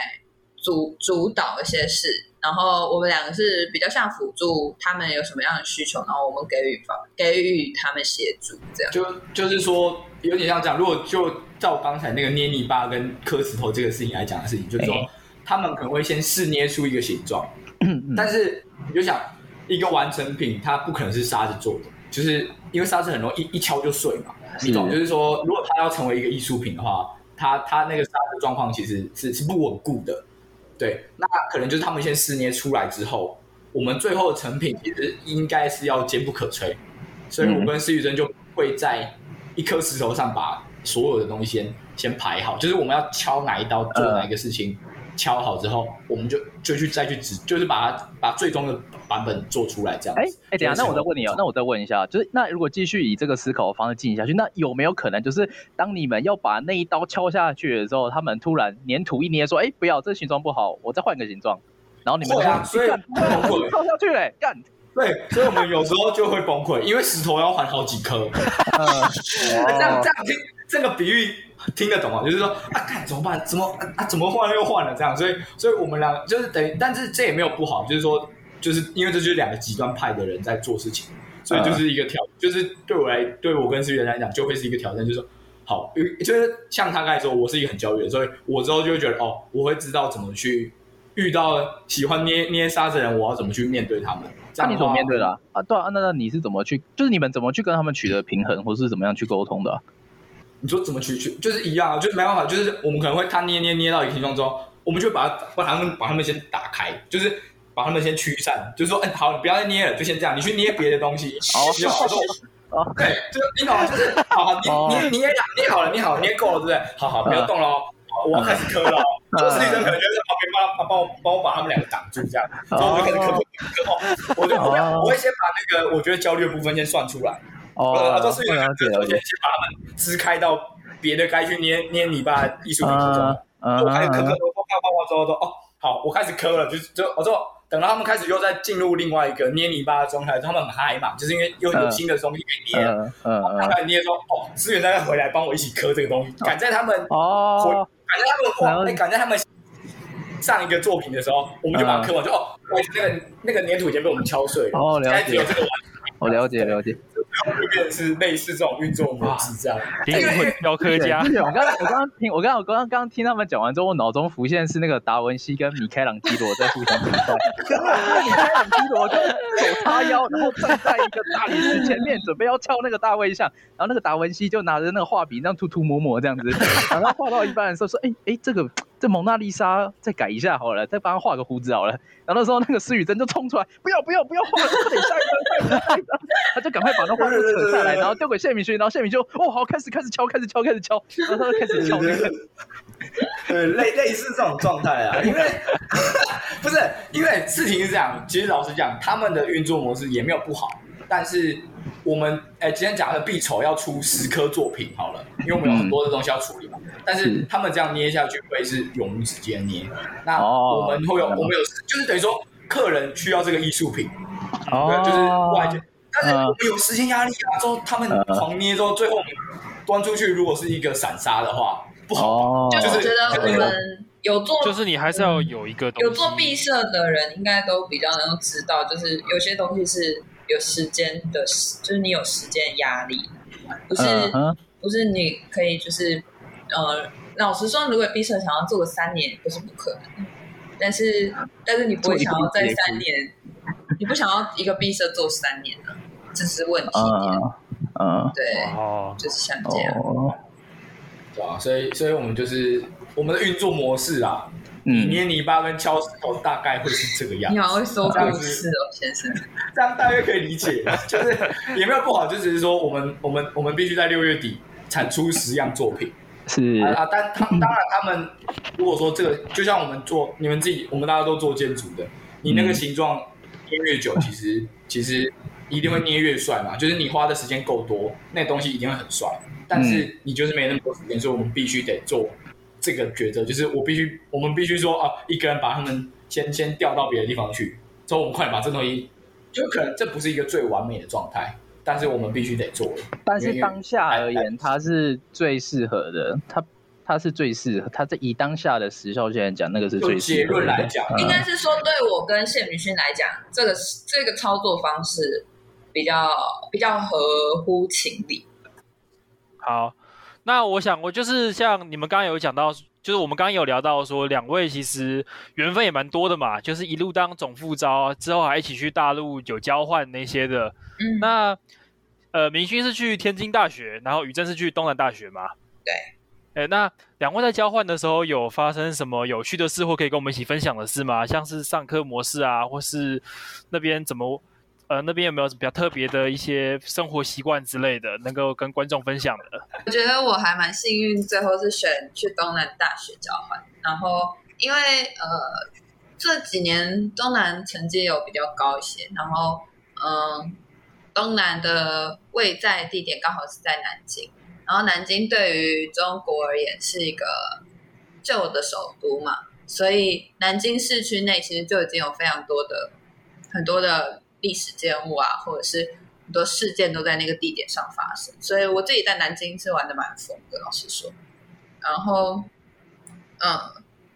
主主导一些事，然后我们两个是比较像辅助，他们有什么样的需求，然后我们给予方给予他们协助，这样。就就是说，有点像这样。如果就照刚才那个捏泥巴跟磕石头这个事情来讲的事情，就是说，欸、他们可能会先试捏出一个形状，但是你就想，一个完成品，它不可能是沙子做的。就是因为沙子很容易一一敲就碎嘛，你懂？就是说，如果它要成为一个艺术品的话，它它那个沙子状况其实是是不稳固的，对。那可能就是他们先试捏出来之后，我们最后的成品其实应该是要坚不可摧，所以我跟施玉珍就会在一颗石头上把所有的东西先先排好，就是我们要敲哪一刀做哪一个事情。呃敲好之后，我们就就去再去指，就是把它把最终的版本做出来，这样。哎哎，等一下，那我再问你哦，那我再问一下，就是那如果继续以这个思考的方式进行下去，那有没有可能就是当你们要把那一刀敲下去的时候，他们突然粘土一捏说，哎，不要，这个形状不好，我再换个形状，然后你们就啊，所以崩溃，跳下去嘞，干。对，所以我们有时候就会崩溃，因为石头要换好几颗。嗯，这样这样听这个比喻。听得懂吗？就是说啊，看怎么办？怎么啊？怎么换又换了？这样，所以，所以我们俩就是等于，但是这也没有不好，就是说，就是因为这就是两个极端派的人在做事情，所以就是一个挑，就是对我来，对我跟思源来讲，就会是一个挑战，就是说，好，就是像他刚才说，我是一个很焦虑的，所以我之后就会觉得，哦，我会知道怎么去遇到喜欢捏捏沙子的人，我要怎么去面对他们。那你怎么面对的啊？啊，对啊，那那你是怎么去？就是你们怎么去跟他们取得平衡，或是怎么样去沟通的？你说怎么取取，就是一样，就是没办法，就是我们可能会他捏捏捏到一个形状之后，我们就把它把他们把他们先打开，就是把他们先驱散，就是说，哎，好，你不要再捏了，就先这样，你去捏别的东西。好，好，对，就是你懂吗？就是好好，你你捏捏好了，捏好了，捏够了，对不对？好好，不要动了，好，我要开始磕了。就是女生可能就是旁边帮帮帮我帮我把他们两个挡住，这样，然后我就开始磕磕磕。我就我我会先把那个我觉得焦虑的部分先算出来。哦，都是有两者，首先先把他们支开到别的该去捏捏泥巴艺术品之中。我开始磕磕磕磕磕之后说，哦，好，我开始磕了，就就我说等到他们开始又在进入另外一个捏泥巴的状态，他们很嗨嘛，就是因为又有新的东西可以捏。嗯嗯，开始捏说，哦，资源再回来帮我一起磕这个东西，赶在他们哦，赶在他们，哎，赶在他们上一个作品的时候，我们就把它磕完，就哦，那个那个粘土已经被我们敲碎了，哦，了解，我了解了解。会变成是类似这种运作模式这样，灵魂雕刻家。我刚我刚刚听，我刚我刚刚刚听他们讲完之后，我脑中浮现是那个达文西跟米开朗基罗在互相比赛。米开朗基罗就手叉腰，然后站在一个大理石前面，准备要敲那个大卫像，然后那个达文西就拿着那个画笔，这样涂涂抹抹这样子，然后画到一半的时候说：“哎、欸、哎，这个。”这蒙娜丽莎再改一下好了，再帮他画个胡子好了。然后那时候那个施雨珍就冲出来，不要不要不要画了，快点下一张，下一张，下一张。他就赶快把那画布扯下来，然后丢给谢敏勋，然后谢敏就哦好，开始开始敲，开始敲，开始敲，然后他就开始敲那个。对，类类似这种状态啊，因为不是因为事情是这样，其实老实讲，他们的运作模式也没有不好，但是我们哎，今天讲的毕筹要出十颗作品好了，因为我们有很多的东西要处理嘛。嗯、但是他们这样捏下去会是永无止境捏。那我们会有，哦、我们有，就是等于说客人需要这个艺术品，哦、对，就是外界。但是我们有时间压力啊，之后他们狂捏之后，最后端出去如果是一个散沙的话，不好。哦、就是觉得我们有做，就是你还是要有一个东西。有做闭塞的人应该都比较能够知道，就是有些东西是有时间的，就是你有时间压力，不是、嗯、不是你可以就是呃，老实说，如果闭塞想要做个三年，不是不可能。但是但是你不会想要在三年，你不想要一个闭塞做三年的。这是问题，嗯嗯，对，就是像这样，对啊，所以，所以我们就是我们的运作模式啊，你捏泥巴跟敲石头大概会是这个样子。你好会说故事哦，先生，这样大约可以理解，就是也没有不好，就只是说我们，我们，我们必须在六月底产出十样作品，是。啊，但他当然他们如果说这个，就像我们做你们自己，我们大家都做建筑的，你那个形状捏越久，其实其实。一定会捏越帅嘛，就是你花的时间够多，那东西一定会很帅。但是你就是没那么多时间，所以我们必须得做这个抉择，就是我必须，我们必须说啊，一个人把他们先先调到别的地方去，之后我们快点把这东西，就可能这不是一个最完美的状态，但是我们必须得做。但是当下而言，它是最适合的，它它是最适合，它在以当下的时效性来讲，那个是最适合的。结论来讲，应该是说对我跟谢明勋来讲，这个这个操作方式。比较比较合乎情理。好，那我想我就是像你们刚刚有讲到，就是我们刚刚有聊到说，两位其实缘分也蛮多的嘛，就是一路当总副招之后还一起去大陆有交换那些的。嗯，那呃，明勋是去天津大学，然后宇正是去东南大学嘛？对。哎，那两位在交换的时候有发生什么有趣的事，或可以跟我们一起分享的事吗？像是上课模式啊，或是那边怎么？呃，那边有没有比较特别的一些生活习惯之类的，能够跟观众分享的？我觉得我还蛮幸运，最后是选去东南大学交换。然后，因为呃这几年东南成绩有比较高一些，然后嗯、东南的位在地点刚好是在南京，然后南京对于中国而言是一个旧的首都嘛，所以南京市区内其实就已经有非常多的很多的。历史建物啊，或者是很多事件都在那个地点上发生，所以我自己在南京是玩的蛮疯的，老实说。然后，嗯，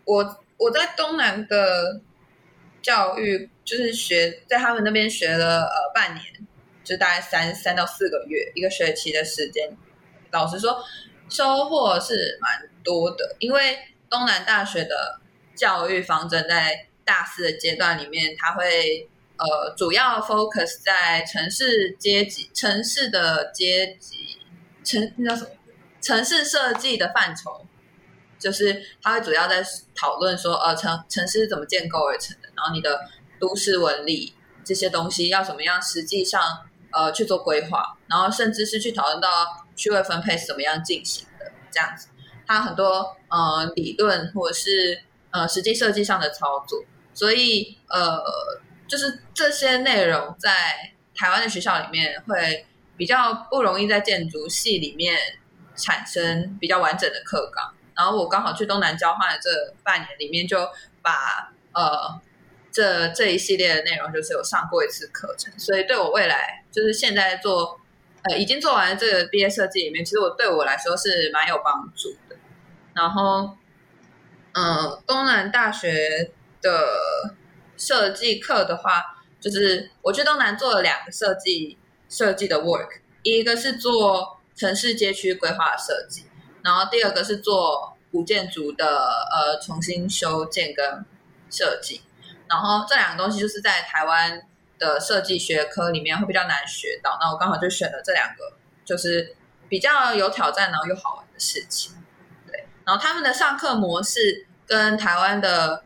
我我在东南的教育就是学在他们那边学了呃半年，就大概三三到四个月一个学期的时间。老实说，收获是蛮多的，因为东南大学的教育方针在大四的阶段里面，他会。呃，主要 focus 在城市阶级、城市的阶级、城那叫什么？城市设计的范畴，就是它会主要在讨论说，呃，城城市是怎么建构而成的，然后你的都市纹理这些东西要怎么样实际上呃去做规划，然后甚至是去讨论到区位分配是怎么样进行的这样子。它很多呃理论或者是呃实际设计上的操作，所以呃。就是这些内容在台湾的学校里面会比较不容易在建筑系里面产生比较完整的课纲，然后我刚好去东南交换的这半年里面，就把呃这这一系列的内容就是有上过一次课程，所以对我未来就是现在做呃已经做完这个毕业设计里面，其实我对我来说是蛮有帮助的。然后嗯、呃，东南大学的。设计课的话，就是我去东南做了两个设计设计的 work，一个是做城市街区规划设计，然后第二个是做古建筑的呃重新修建跟设计。然后这两个东西就是在台湾的设计学科里面会比较难学到，那我刚好就选了这两个，就是比较有挑战然后又好玩的事情。对，然后他们的上课模式跟台湾的。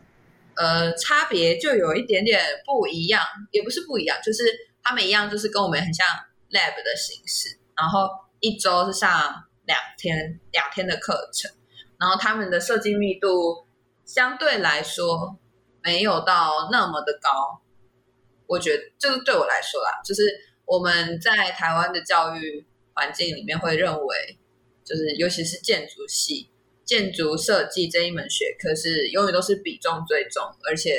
呃，差别就有一点点不一样，也不是不一样，就是他们一样，就是跟我们很像 lab 的形式，然后一周是上两天两天的课程，然后他们的设计密度相对来说没有到那么的高，我觉得就是对我来说啦，就是我们在台湾的教育环境里面会认为，就是尤其是建筑系、建筑设计这一门学科是永远都是比重最重，而且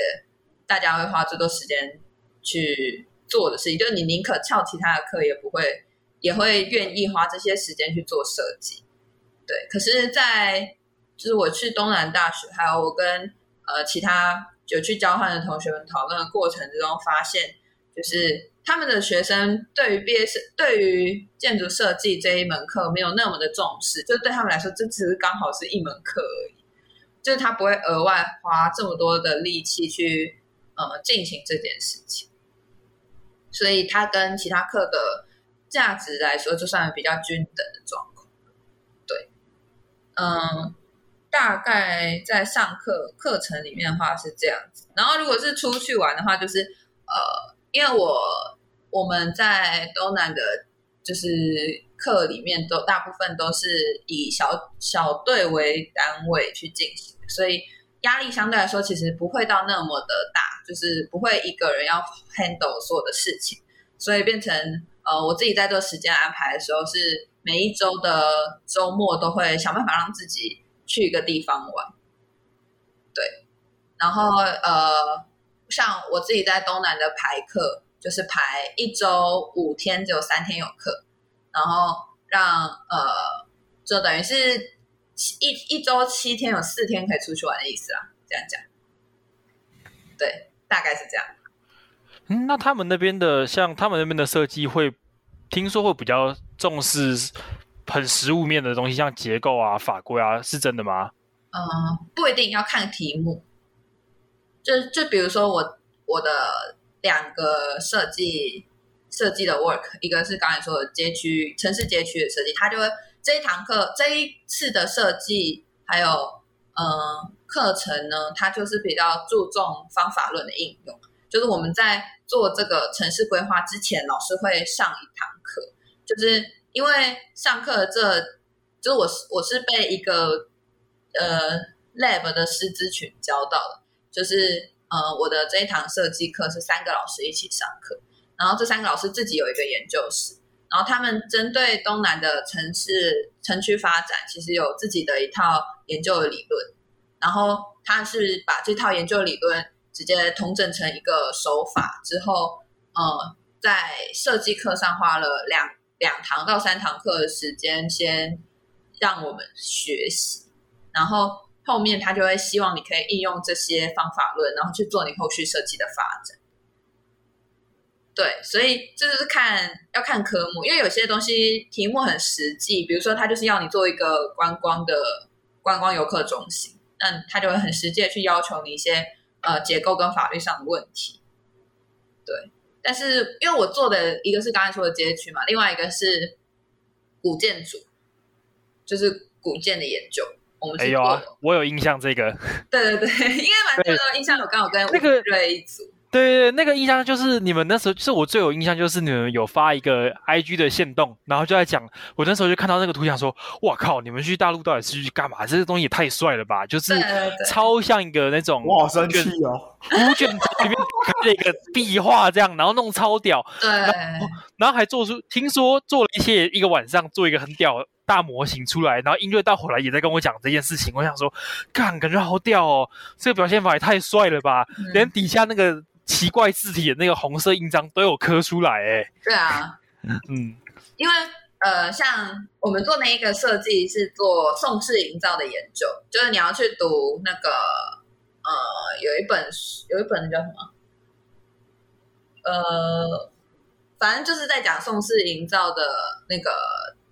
大家会花最多时间去做的事情，就是你宁可翘其他的课，也不会也会愿意花这些时间去做设计。对，可是，在就是我去东南大学，还有我跟呃其他有去交换的同学们讨论的过程之中，发现就是他们的学生对于毕业对于建筑设计这一门课没有那么的重视，就对他们来说，这只是刚好是一门课而已，就是他不会额外花这么多的力气去呃进行这件事情，所以他跟其他课的价值来说，就算比较均等的状况，对，嗯。大概在上课课程里面的话是这样子，然后如果是出去玩的话，就是呃，因为我我们在东南的，就是课里面都大部分都是以小小队为单位去进行，所以压力相对来说其实不会到那么的大，就是不会一个人要 handle 所有的事情，所以变成呃，我自己在做时间安排的时候，是每一周的周末都会想办法让自己。去一个地方玩，对，然后呃，像我自己在东南的排课，就是排一周五天，只有三天有课，然后让呃，就等于是一一周七天有四天可以出去玩的意思啦，这样讲，对，大概是这样。嗯，那他们那边的，像他们那边的设计会，听说会比较重视。很实物面的东西，像结构啊、法规啊，是真的吗？嗯，不一定要看题目。就就比如说我我的两个设计设计的 work，一个是刚才说的街区城市街区的设计，它就会这一堂课这一次的设计还有嗯课程呢，它就是比较注重方法论的应用。就是我们在做这个城市规划之前，老师会上一堂课，就是。因为上课这，就是我是我是被一个呃 lab 的师资群教到的，就是呃我的这一堂设计课是三个老师一起上课，然后这三个老师自己有一个研究室，然后他们针对东南的城市城区发展，其实有自己的一套研究的理论，然后他是把这套研究理论直接统整成一个手法之后，呃，在设计课上花了两。两堂到三堂课的时间，先让我们学习，然后后面他就会希望你可以应用这些方法论，然后去做你后续设计的发展。对，所以这就是看要看科目，因为有些东西题目很实际，比如说他就是要你做一个观光的观光游客中心，那他就会很实际的去要求你一些呃结构跟法律上的问题。对。但是，因为我做的一个是刚才说的街区嘛，另外一个是古建筑，就是古建的研究。我们是做、哎、我有印象这个。对对对，应该蛮多的印象。有刚好跟那个瑞一组。对对对，那个印象就是你们那时候，是我最有印象，就是你们有发一个 IG 的线动，然后就在讲，我那时候就看到那个图，想说，哇靠，你们去大陆到底是去干嘛？这个东西也太帅了吧！就是超像一个那种，哇，生气哦，古卷轴里面开了一个壁画这样，然后弄超屌，对，然后，然后还做出，听说做了一些一个晚上做一个很屌大模型出来，然后音乐到后来也在跟我讲这件事情，我想说，干，感觉好屌哦，这个表现法也太帅了吧，嗯、连底下那个。奇怪字体的那个红色印章都有刻出来，哎，对啊，嗯，因为呃，像我们做那一个设计是做宋式营造的研究，就是你要去读那个呃，有一本有一本叫什么？呃，反正就是在讲宋式营造的那个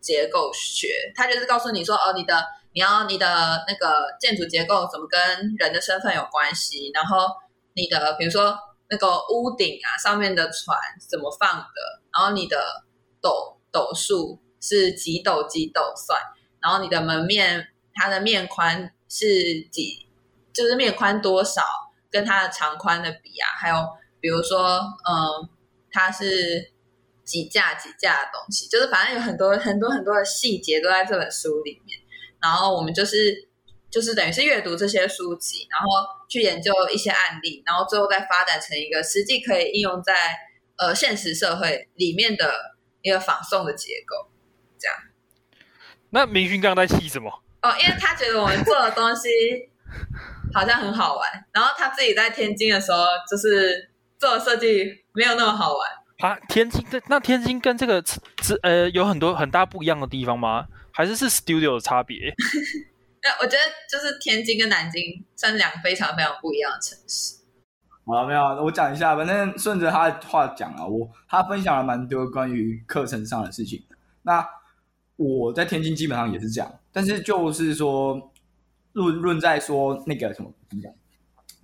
结构学，它就是告诉你说，哦，你的你要你的那个建筑结构怎么跟人的身份有关系，然后你的比如说。那个屋顶啊，上面的船怎么放的？然后你的斗斗数是几斗几斗算？然后你的门面，它的面宽是几？就是面宽多少，跟它的长宽的比啊？还有比如说，嗯，它是几架几架的东西？就是反正有很多很多很多的细节都在这本书里面。然后我们就是。就是等于是阅读这些书籍，然后去研究一些案例，然后最后再发展成一个实际可以应用在呃呃现实社会里面的一个仿宋的结构，这样。那明勋刚刚在气什么？哦，因为他觉得我们做的东西好像很好玩，然后他自己在天津的时候，就是做的设计没有那么好玩。啊，天津的那天津跟这个这呃有很多很大不一样的地方吗？还是是 studio 的差别？那我觉得就是天津跟南京算是两个非常非常不一样的城市。好了，没有，我讲一下，反正顺着他的话讲啊，我他分享了蛮多关于课程上的事情。那我在天津基本上也是这样，但是就是说论论在说那个什么怎么讲，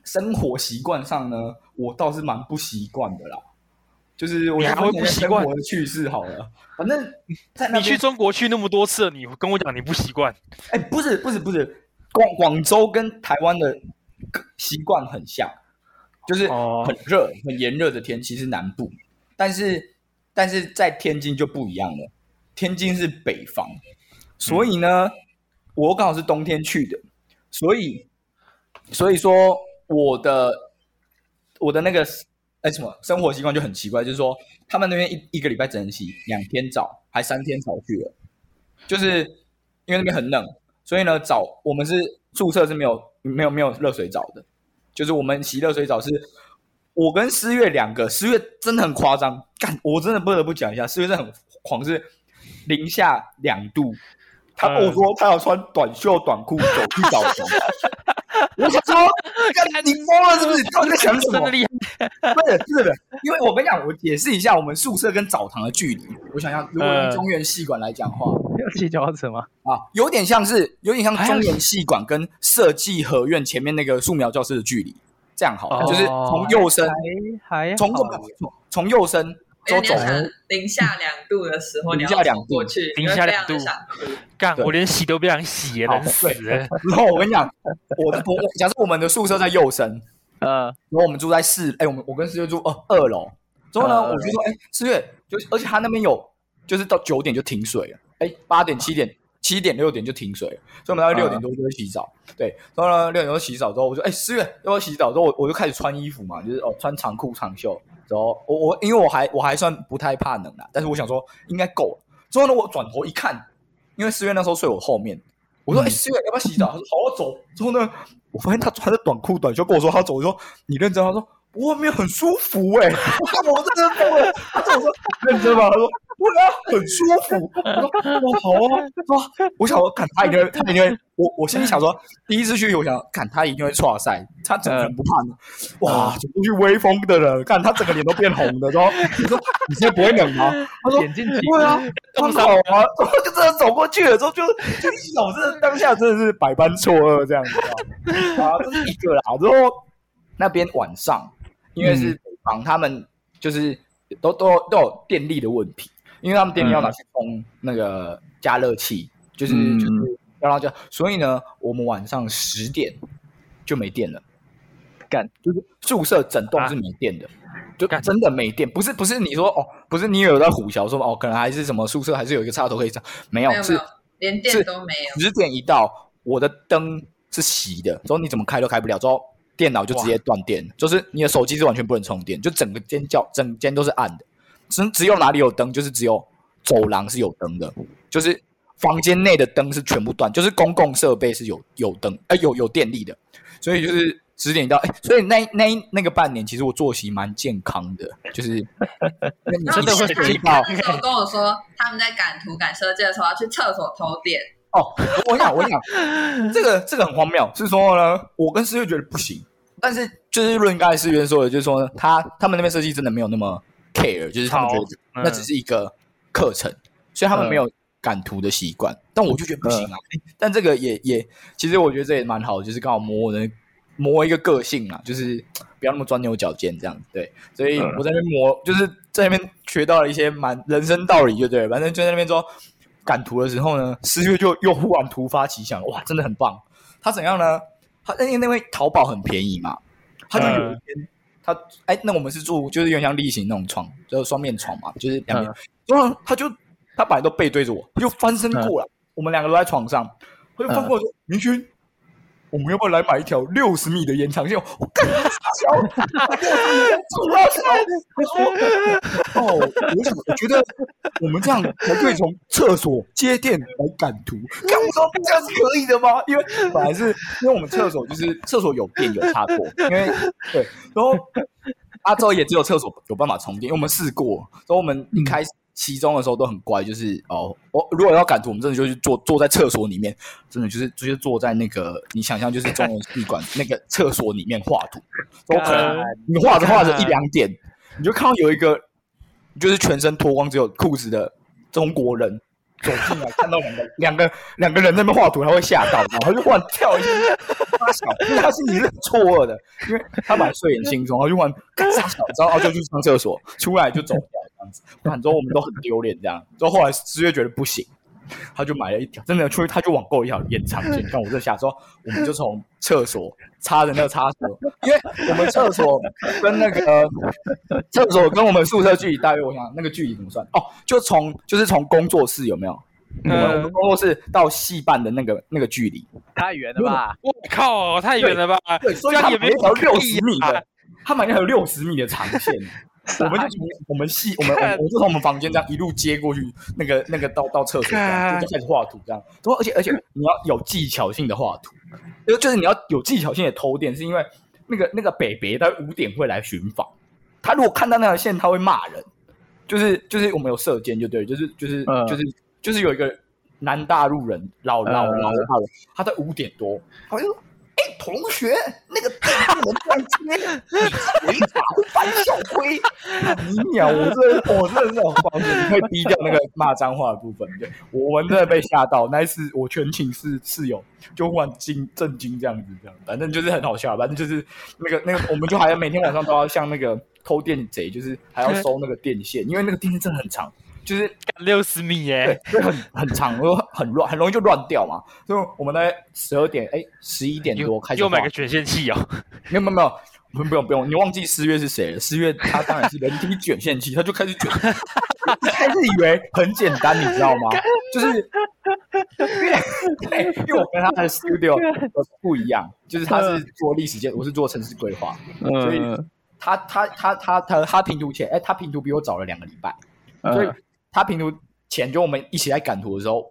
生活习惯上呢，我倒是蛮不习惯的啦。就是我还会不习惯我的趣事好了，反正在你去中国去那么多次，你跟我讲你不习惯？哎，不是不是不是，广广州跟台湾的习惯很像，就是很热、哦、很炎热的天气是南部，但是但是在天津就不一样了，天津是北方，所以呢，嗯、我刚好是冬天去的，所以所以说我的我的那个。哎，什么生活习惯就很奇怪，就是说他们那边一一个礼拜只能洗两天澡，还三天澡去了，就是因为那边很冷，所以呢，澡我们是宿舍是没有没有没有热水澡的，就是我们洗热水澡是，我跟思月两个，思月真的很夸张，干，我真的不得不讲一下，思月真的很狂，是零下两度，他跟我说他要穿短袖短裤走去澡堂。我想说，你疯了是不是？他在想什么？不是，不是，因为我跟你讲，我解释一下我们宿舍跟澡堂的距离。我想要，如果用中原戏馆来讲话，要骑脚踏车吗？啊，有点像是，有点像中原戏馆跟设计合院前面那个素描教室的距离。这样好，就是从右身，还从从从右身。走走。零下两度的时候，零下两度过去，零下两度，干，我连洗都不想洗，冷死。了。然后我跟你讲，我的我假设我们的宿舍在右身，呃，然后我们住在四，哎，我们我跟四月住二二楼。之后呢，我就说，哎，四月，就而且他那边有，就是到九点就停水了，哎，八点、七点、七点、六点就停水了，所以我们大概六点多就会洗澡。对，然后呢，六点多洗澡之后，我说，哎，思远要不要洗澡？之后我我就开始穿衣服嘛，就是哦，穿长裤长袖。然后我我因为我还我还算不太怕冷啦，但是我想说应该够了。之后呢，我转头一看，因为思远那时候睡我后面，我说：“哎、嗯，思月要不要洗澡？”他说：“好，我走。”之后呢，我发现他穿着短裤短袖跟我说他走，我说：“你认真？”他说。外面很舒服哎、欸，我真的疯了。他跟我说认真吗？他说对啊，很舒服。我说哇好啊，哇！我想说，看他一定会，他一定会。我我心里想说，第一次去，我想看他一定会剉赛，他怎么可能不怕呢？哇，走过去威风的人，看他整个脸都变红的。然后你说你现在不会冷吗？他说眼睛对啊，很好啊。然后就真的走过去了，之后就就一手，真的当下真的是百般错愕这样子啊。这是一个啦，之后那边晚上。因为是北方，他们就是都都都有电力的问题，因为他们电力要拿去充那个加热器，就是就是要让加，所以呢，我们晚上十点就没电了，干。就是宿舍整栋是没电的，就真的没电，不是不是你说哦，不是你有在虎桥说哦，可能还是什么宿舍还是有一个插头可以插，没有，是连电都没有，十点一到，我的灯是熄的，之后你怎么开都开不了，之后。电脑就直接断电，就是你的手机是完全不能充电，就整个间叫整间都是暗的，只只有哪里有灯，就是只有走廊是有灯的，就是房间内的灯是全部断，就是公共设备是有有灯，哎、欸、有有电力的，所以就是十点到，哎、欸，所以那那那个半年其实我作息蛮健康的，就是 你真的会睡到。那时候跟我说他们在赶图赶设计的时候要去厕所偷电。哦，我想我想这个这个很荒谬，是说呢，我跟思月觉得不行。但是就是论刚才思源说的，就是说，他他们那边设计真的没有那么 care，就是他们觉得那只是一个课程，嗯、所以他们没有赶图的习惯。嗯、但我就觉得不行啊。嗯、但这个也也，其实我觉得这也蛮好，就是刚好磨我的磨一个个性啊，就是不要那么钻牛角尖这样子。对，所以我在那边磨，就是在那边学到了一些蛮人生道理，就对了。反正就在那边说赶图的时候呢，思月就又忽然突发奇想，哇，真的很棒。他怎样呢？他因为那位淘宝很便宜嘛，他就有一天，嗯、他哎、欸，那我们是住就是有点像例行那种床，就是双面床嘛，就是两边。然后、嗯、他就他本来都背对着我，他就翻身过来，嗯、我们两个都在床上，他就翻过来说：“明勋、嗯，我们要不要来买一条六十米的延长线？我干桥？主要桥。他说：“哦，我想，我觉得我们这样才可以从厕所接电来赶图。干我说这样是可以的吗？因为本来是因为我们厕所就是厕所有电有插座，因为对，然后阿周也只有厕所有办法充电，因为我们试过，所以我们一开始。”期中的时候都很乖，就是哦，我如果要赶图，我们真的就是坐坐在厕所里面，真的就是直接坐在那个你想象就是中文系馆 那个厕所里面画图，都可能你画着画着一两点，你就看到有一个就是全身脱光只有裤子的中国人走进来，看到我们两个 两个人在那边画图，他会吓到，然后就忽然跳一下，发小，因为他是你认错愕的，因为他本来睡眼惺忪，然后就忽然干啥小，然后就去上厕所，出来就走。这样子，反正我们都很丢脸。这样，就后来思月觉得不行，他就买了一条，真的出去他就网购一条延长线。看我这下说，我们就从厕所插着那个插头，因为我们厕所跟那个厕所跟我们宿舍距离大约，我想那个距离怎么算？哦，就从就是从工作室有没有？嗯，我们工作室到戏办的那个那个距离太远了吧？我靠，太远了吧？对，所以他也没一条六十米的，他买那条六十米的长线。我们就从我们系，我们我我就从我们房间这样一路接过去，那个那个到到厕所这样，就开始画图这样。而且而且你要有技巧性的画图，就就是你要有技巧性的偷电，是因为那个那个北北他五点会来巡访，他如果看到那条线，他会骂人。就是就是我们有射箭，就对，就是就是就是就是有一个南大陆人老老老大人，他在五点多，好像。同学，那个大门在接，你违法会翻校规。你鸟，我这我真的是很抱歉，你可以低调那个骂脏话的部分。对，我们真的被吓到，那一次我全寝室室友就忽然惊震惊这样子，这样，反正就是很好笑。反正就是那个那个，我们就还要每天晚上都要像那个偷电贼，就是还要收那个电线，因为那个电线真的很长。就是六十米耶，对，就很很长，又很乱，很容易就乱掉嘛。所以我们在十二点，哎，十一点多开始。又买个卷线器哦？没有没有没有，不用不用不用，你忘记四月是谁了？思月他当然是人体卷线器，他就开始卷，开始以为很简单，你知道吗？就是因为因为我跟他的 studio 不一样，就是他是做历史建，我是做城市规划，所以他他他他他他拼图前，哎，他拼图比我早了两个礼拜，所以。他评图前就我们一起来赶图的时候，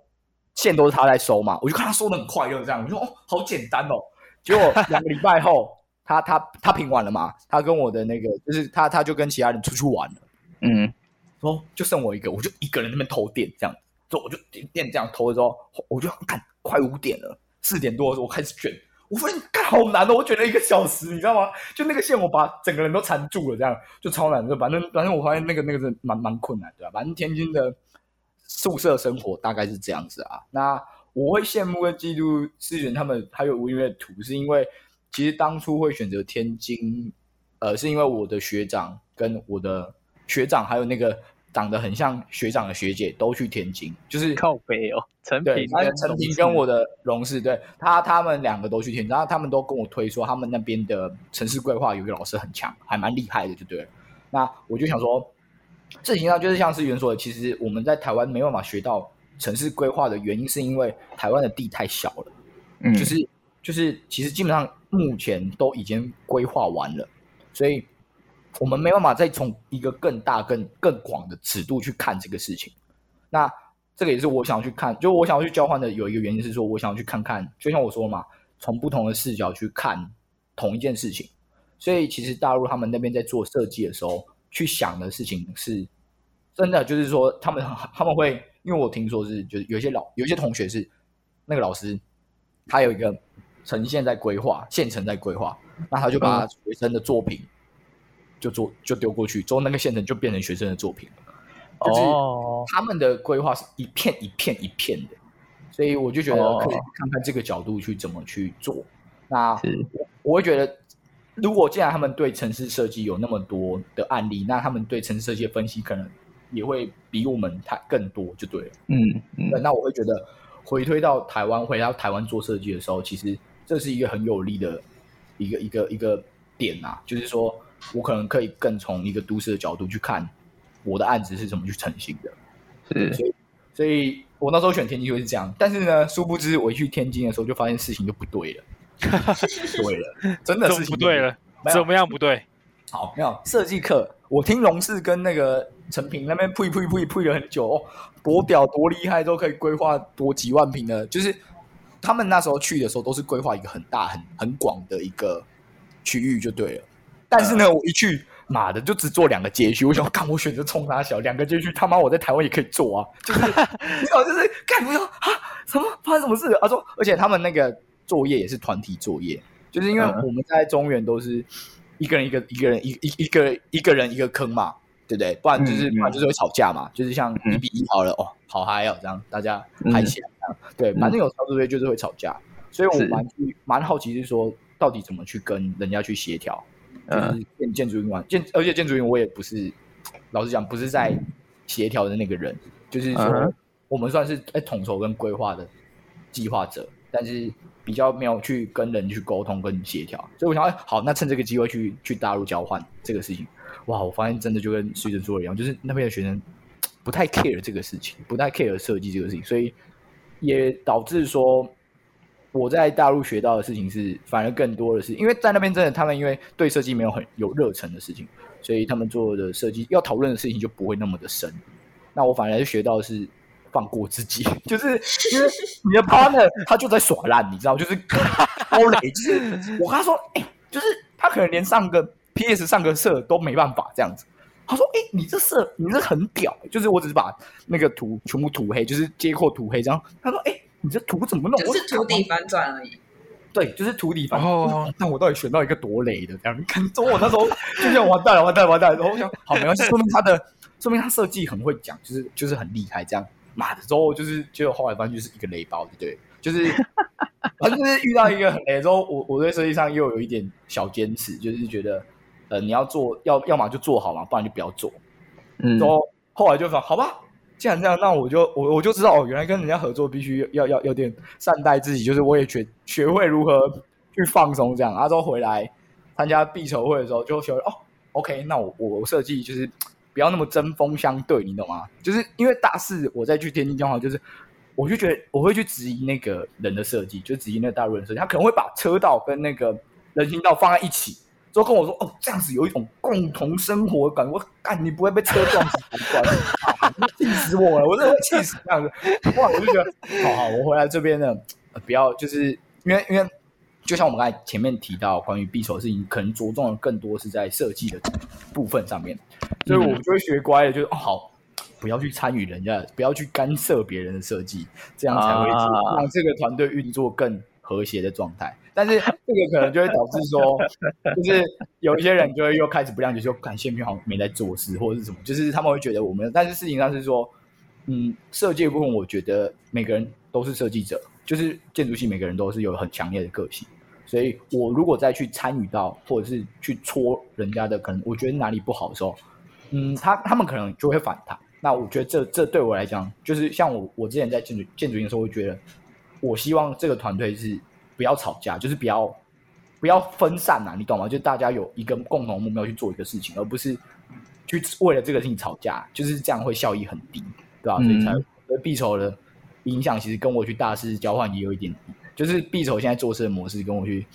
线都是他在收嘛，我就看他收的很快，就是这样。我说哦，好简单哦。结果两个礼拜后，他他他评完了嘛，他跟我的那个就是他他就跟其他人出去玩了，嗯，说就剩我一个，我就一个人在那边偷电这样，所以我就点电这样偷的时候，我就看快五点了，四点多的时候我开始卷。我发现好难哦，我卷了一个小时，你知道吗？就那个线，我把整个人都缠住了，这样就超难。就反正反正我发现那个那个是蛮蛮困难，对吧？反正天津的宿舍生活大概是这样子啊。那我会羡慕跟嫉妒思源他们还有吴音乐图，是因为其实当初会选择天津，呃，是因为我的学长跟我的学长还有那个。长得很像学长的学姐都去天津，就是靠北哦。陈平，陈平跟我的荣氏，对他，他们两个都去天津，然后他们都跟我推说，他们那边的城市规划有一个老师很强，还蛮厉害的，就对了。那我就想说，这情况上就是像思源说的，其实我们在台湾没办法学到城市规划的原因，是因为台湾的地太小了。嗯，就是就是，其实基本上目前都已经规划完了，所以。我们没办法再从一个更大、更更广的尺度去看这个事情。那这个也是我想去看，就我想要去交换的有一个原因是说，我想要去看看，就像我说嘛，从不同的视角去看同一件事情。所以其实大陆他们那边在做设计的时候，去想的事情是真的，就是说他们他们会，因为我听说是，就是有些老有些同学是那个老师，他有一个呈现在规划，现成在规划，那他就把学生的作品。就做就丢过去，之后那个县城就变成学生的作品了。就是他们的规划是一片一片一片的，所以我就觉得可以看看这个角度去怎么去做。那我我会觉得，如果既然他们对城市设计有那么多的案例，那他们对城市设计的分析可能也会比我们太更多，就对了。嗯嗯。那我会觉得回推到台湾，回到台湾做设计的时候，其实这是一个很有利的一个一个一个点啊，就是说。我可能可以更从一个都市的角度去看我的案子是怎么去成型的，是，所以，所以我那时候选天津就是这样。但是呢，殊不知我一去天津的时候就发现事情就不对了。对了，真的是不对了，怎么样不对？好，没有设计课，我听龙氏跟那个陈平那边呸呸呸呸了很久哦，多屌多厉害，都可以规划多几万平的，就是他们那时候去的时候都是规划一个很大很很广的一个区域就对了，但是呢，嗯、我一去。妈的，就只做两个街区，我想干，我选择冲他小两个街区，他妈我在台湾也可以做啊，就是，你知道，就是干不要啊，什么发生什么事？他说，而且他们那个作业也是团体作业，就是因为我们在中原都是一个人一个一个人一一一个一个人一个坑嘛，对不对？不然就是不然就是会吵架嘛，就是像一比一好了哦，好嗨哦，这样大家嗨起来，对，反正有操作队就是会吵架，所以我蛮蛮好奇是说，到底怎么去跟人家去协调。就是建建筑营玩建，而且建筑营我也不是，老实讲不是在协调的那个人，就是说我们算是在统筹跟规划的计划者，但是比较没有去跟人去沟通跟协调，所以我想，哎，好，那趁这个机会去去大陆交换这个事情，哇，我发现真的就跟徐峥说的一样，就是那边的学生不太 care 这个事情，不太 care 设计这个事情，所以也导致说。我在大陆学到的事情是，反而更多的是，因为在那边真的，他们因为对设计没有很有热忱的事情，所以他们做的设计要讨论的事情就不会那么的深。那我反而是学到的是放过自己，就是因为你的 partner 他就在耍烂，你知道，就是高雷，我跟他说，哎、就是他可能连上个 PS 上个色都没办法这样子。他说，哎、你这色你这很屌，就是我只是把那个图全部涂黑，就是接扣涂黑这样。他说，哎、你这图怎么弄？就是图底反转而已。对，就是图底反转。哦，那我到底选到一个多雷的这样？你看，我那时候就这样完蛋了，完蛋了，完蛋了。然后我想，好，没关系，说明他的，说明他设计很会讲，就是就是很厉害。这样，妈的，之后就是结果后来发现就是一个雷包，对，就是反正就是遇到一个很雷之后，我我对设计上又有一点小坚持，就是觉得呃你要做，要要么就做好嘛，不然就不要做。嗯，然后后来就说好吧。既然这样，那我就我我就知道哦，原来跟人家合作必须要要有点善待自己，就是我也学学会如何去放松这样。然后回来参加必筹会的时候，就学会哦，OK，那我我设计就是不要那么针锋相对，你懂吗？就是因为大四我再去天津交换，就是我就觉得我会去质疑那个人的设计，就质疑那个大陆人设计，他可能会把车道跟那个人行道放在一起。都跟我说哦，这样子有一种共同生活感。我干，你不会被车撞死？气死我了！我真的会气死这样子。哇，我就觉得，好好，我回来这边呢，呃、不要就是因为因为，就像我们刚才前面提到关于匕首的事情，可能着重的更多是在设计的部分上面，所以我们就会学乖了，就是哦，好，不要去参与人家，不要去干涉别人的设计，这样才会让这个团队运作更和谐的状态。但是这个可能就会导致说，就是有一些人就会又开始不谅解，说感谢平好像没在做事或者是什么，就是他们会觉得我们。但是事情上是说，嗯，设计部分，我觉得每个人都是设计者，就是建筑系每个人都是有很强烈的个性。所以我如果再去参与到，或者是去戳人家的，可能我觉得哪里不好的时候，嗯，他他们可能就会反弹。那我觉得这这对我来讲，就是像我我之前在建筑建筑营的时候，会觉得我希望这个团队是。不要吵架，就是不要不要分散呐、啊，你懂吗？就大家有一个共同目标去做一个事情，而不是去为了这个事情吵架，就是这样会效益很低，对吧？嗯、所以才毕筹的影响，其实跟我去大师交换也有一点，就是毕筹现在做事的模式跟我去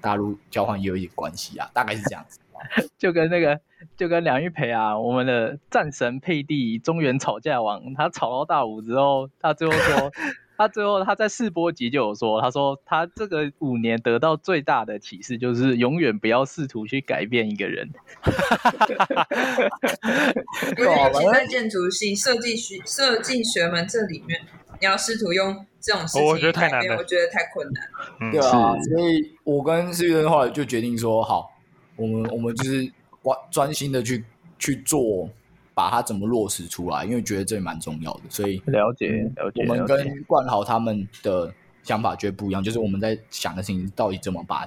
大陆交换也有一点关系啊，大概是这样子。就跟那个就跟梁玉培啊，我们的战神佩蒂中原吵架王，他吵到大五之后，他最后说。他最后他在试播集就有说，他说他这个五年得到最大的启示就是永远不要试图去改变一个人。因为其实在建筑系设计学设计学门这里面，你要试图用这种事情，我觉得太难了，我觉得太困难对啊，所以我跟思源的话就决定说，好，我们我们就是专专心的去去做。把它怎么落实出来？因为觉得这也蛮重要的，所以了解了解。我们跟冠豪他们的想法绝对不一样，就是我们在想的事情到底怎么把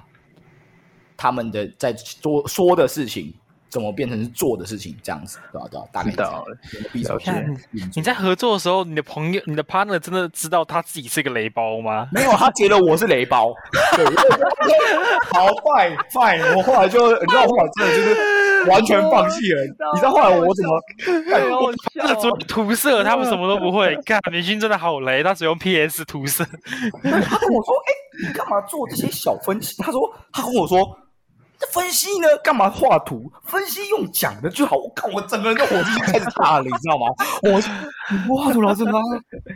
他们的在说说的事情怎么变成是做的事情，这样子对吧？对吧？大概知道了。你在合作的时候，你的朋友、你的 partner 真的知道他自己是个雷包吗？没有，他觉得我是雷包。对，好，fine fine。我后来就你知道，后来真的就是。完全放弃了，你知道后来我怎么？他只涂色，他们什么都不会。看明星真的好雷，他只用 PS 涂色。他跟我说：“哎、欸，你干嘛做这些小分析？他说，他跟我说。这分析呢？干嘛画图？分析用讲的就好。我靠，我整个人的火气就开始大了，你知道吗？我你不画图，老师吗？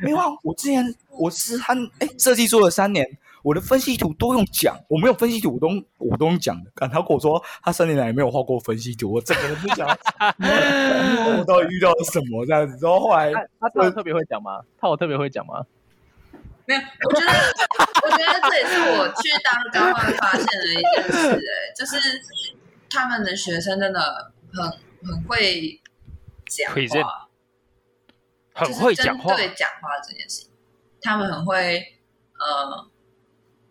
没有啊，我之前我是他哎，设计做了三年，我的分析图都用讲，我没有分析图，我都我都用讲的。他跟我说他三年来没有画过分析图，我整个人不想，我到底遇到了什么这样子？然后后来他他特特别会讲吗？他有特别会讲吗？没有，我觉得，我觉得这也是我去当交换发现的一件事，哎，就是他们的学生真的很很会讲话，很会讲话，对讲话这件事，他们很会，呃，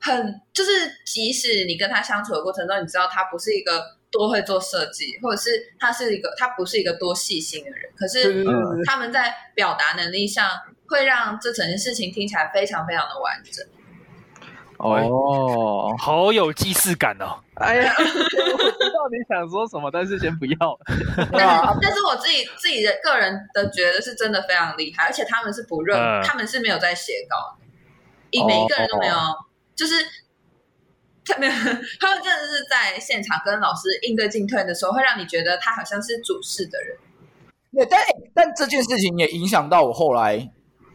很就是即使你跟他相处的过程中，你知道他不是一个多会做设计，或者是他是一个他不是一个多细心的人，可是他们在表达能力上。会让这整件事情听起来非常非常的完整。哦，好有既视感哦！哎呀，我知道你想说什么，但是先不要。但但是我自己自己的个人的觉得是真的非常厉害，而且他们是不认，嗯、他们是没有在写稿的，每一个人都没有，哦、就是他们 他们真的是在现场跟老师应对进退的时候，会让你觉得他好像是主事的人。对，但但这件事情也影响到我后来。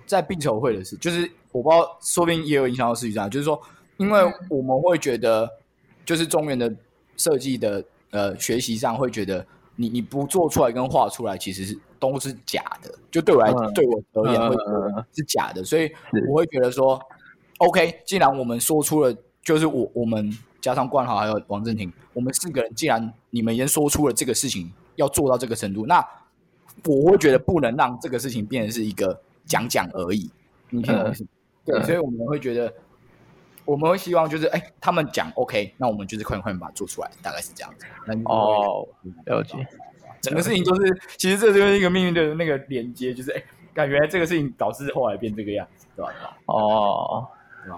在并筹会的事，就是我不知道，说不定也有影响到事情上。就是说，因为我们会觉得，就是中原的设计的呃学习上，会觉得你你不做出来跟画出来，其实是都是假的。就对我来，嗯、对我而言，会是假的。所以我会觉得说，OK，既然我们说出了，就是我我们加上冠豪还有王振廷，我们四个人，既然你们已经说出了这个事情要做到这个程度，那我会觉得不能让这个事情变成是一个。讲讲而已，你听懂意思？对，所以我们会觉得，我们会希望就是，哎，他们讲 OK，那我们就是快点快点把它做出来，大概是这样子。哦，了解。整个事情就是，其实这就是一个命运的那个连接，就是，哎，感觉这个事情导致后来变这个样子，对吧？哦，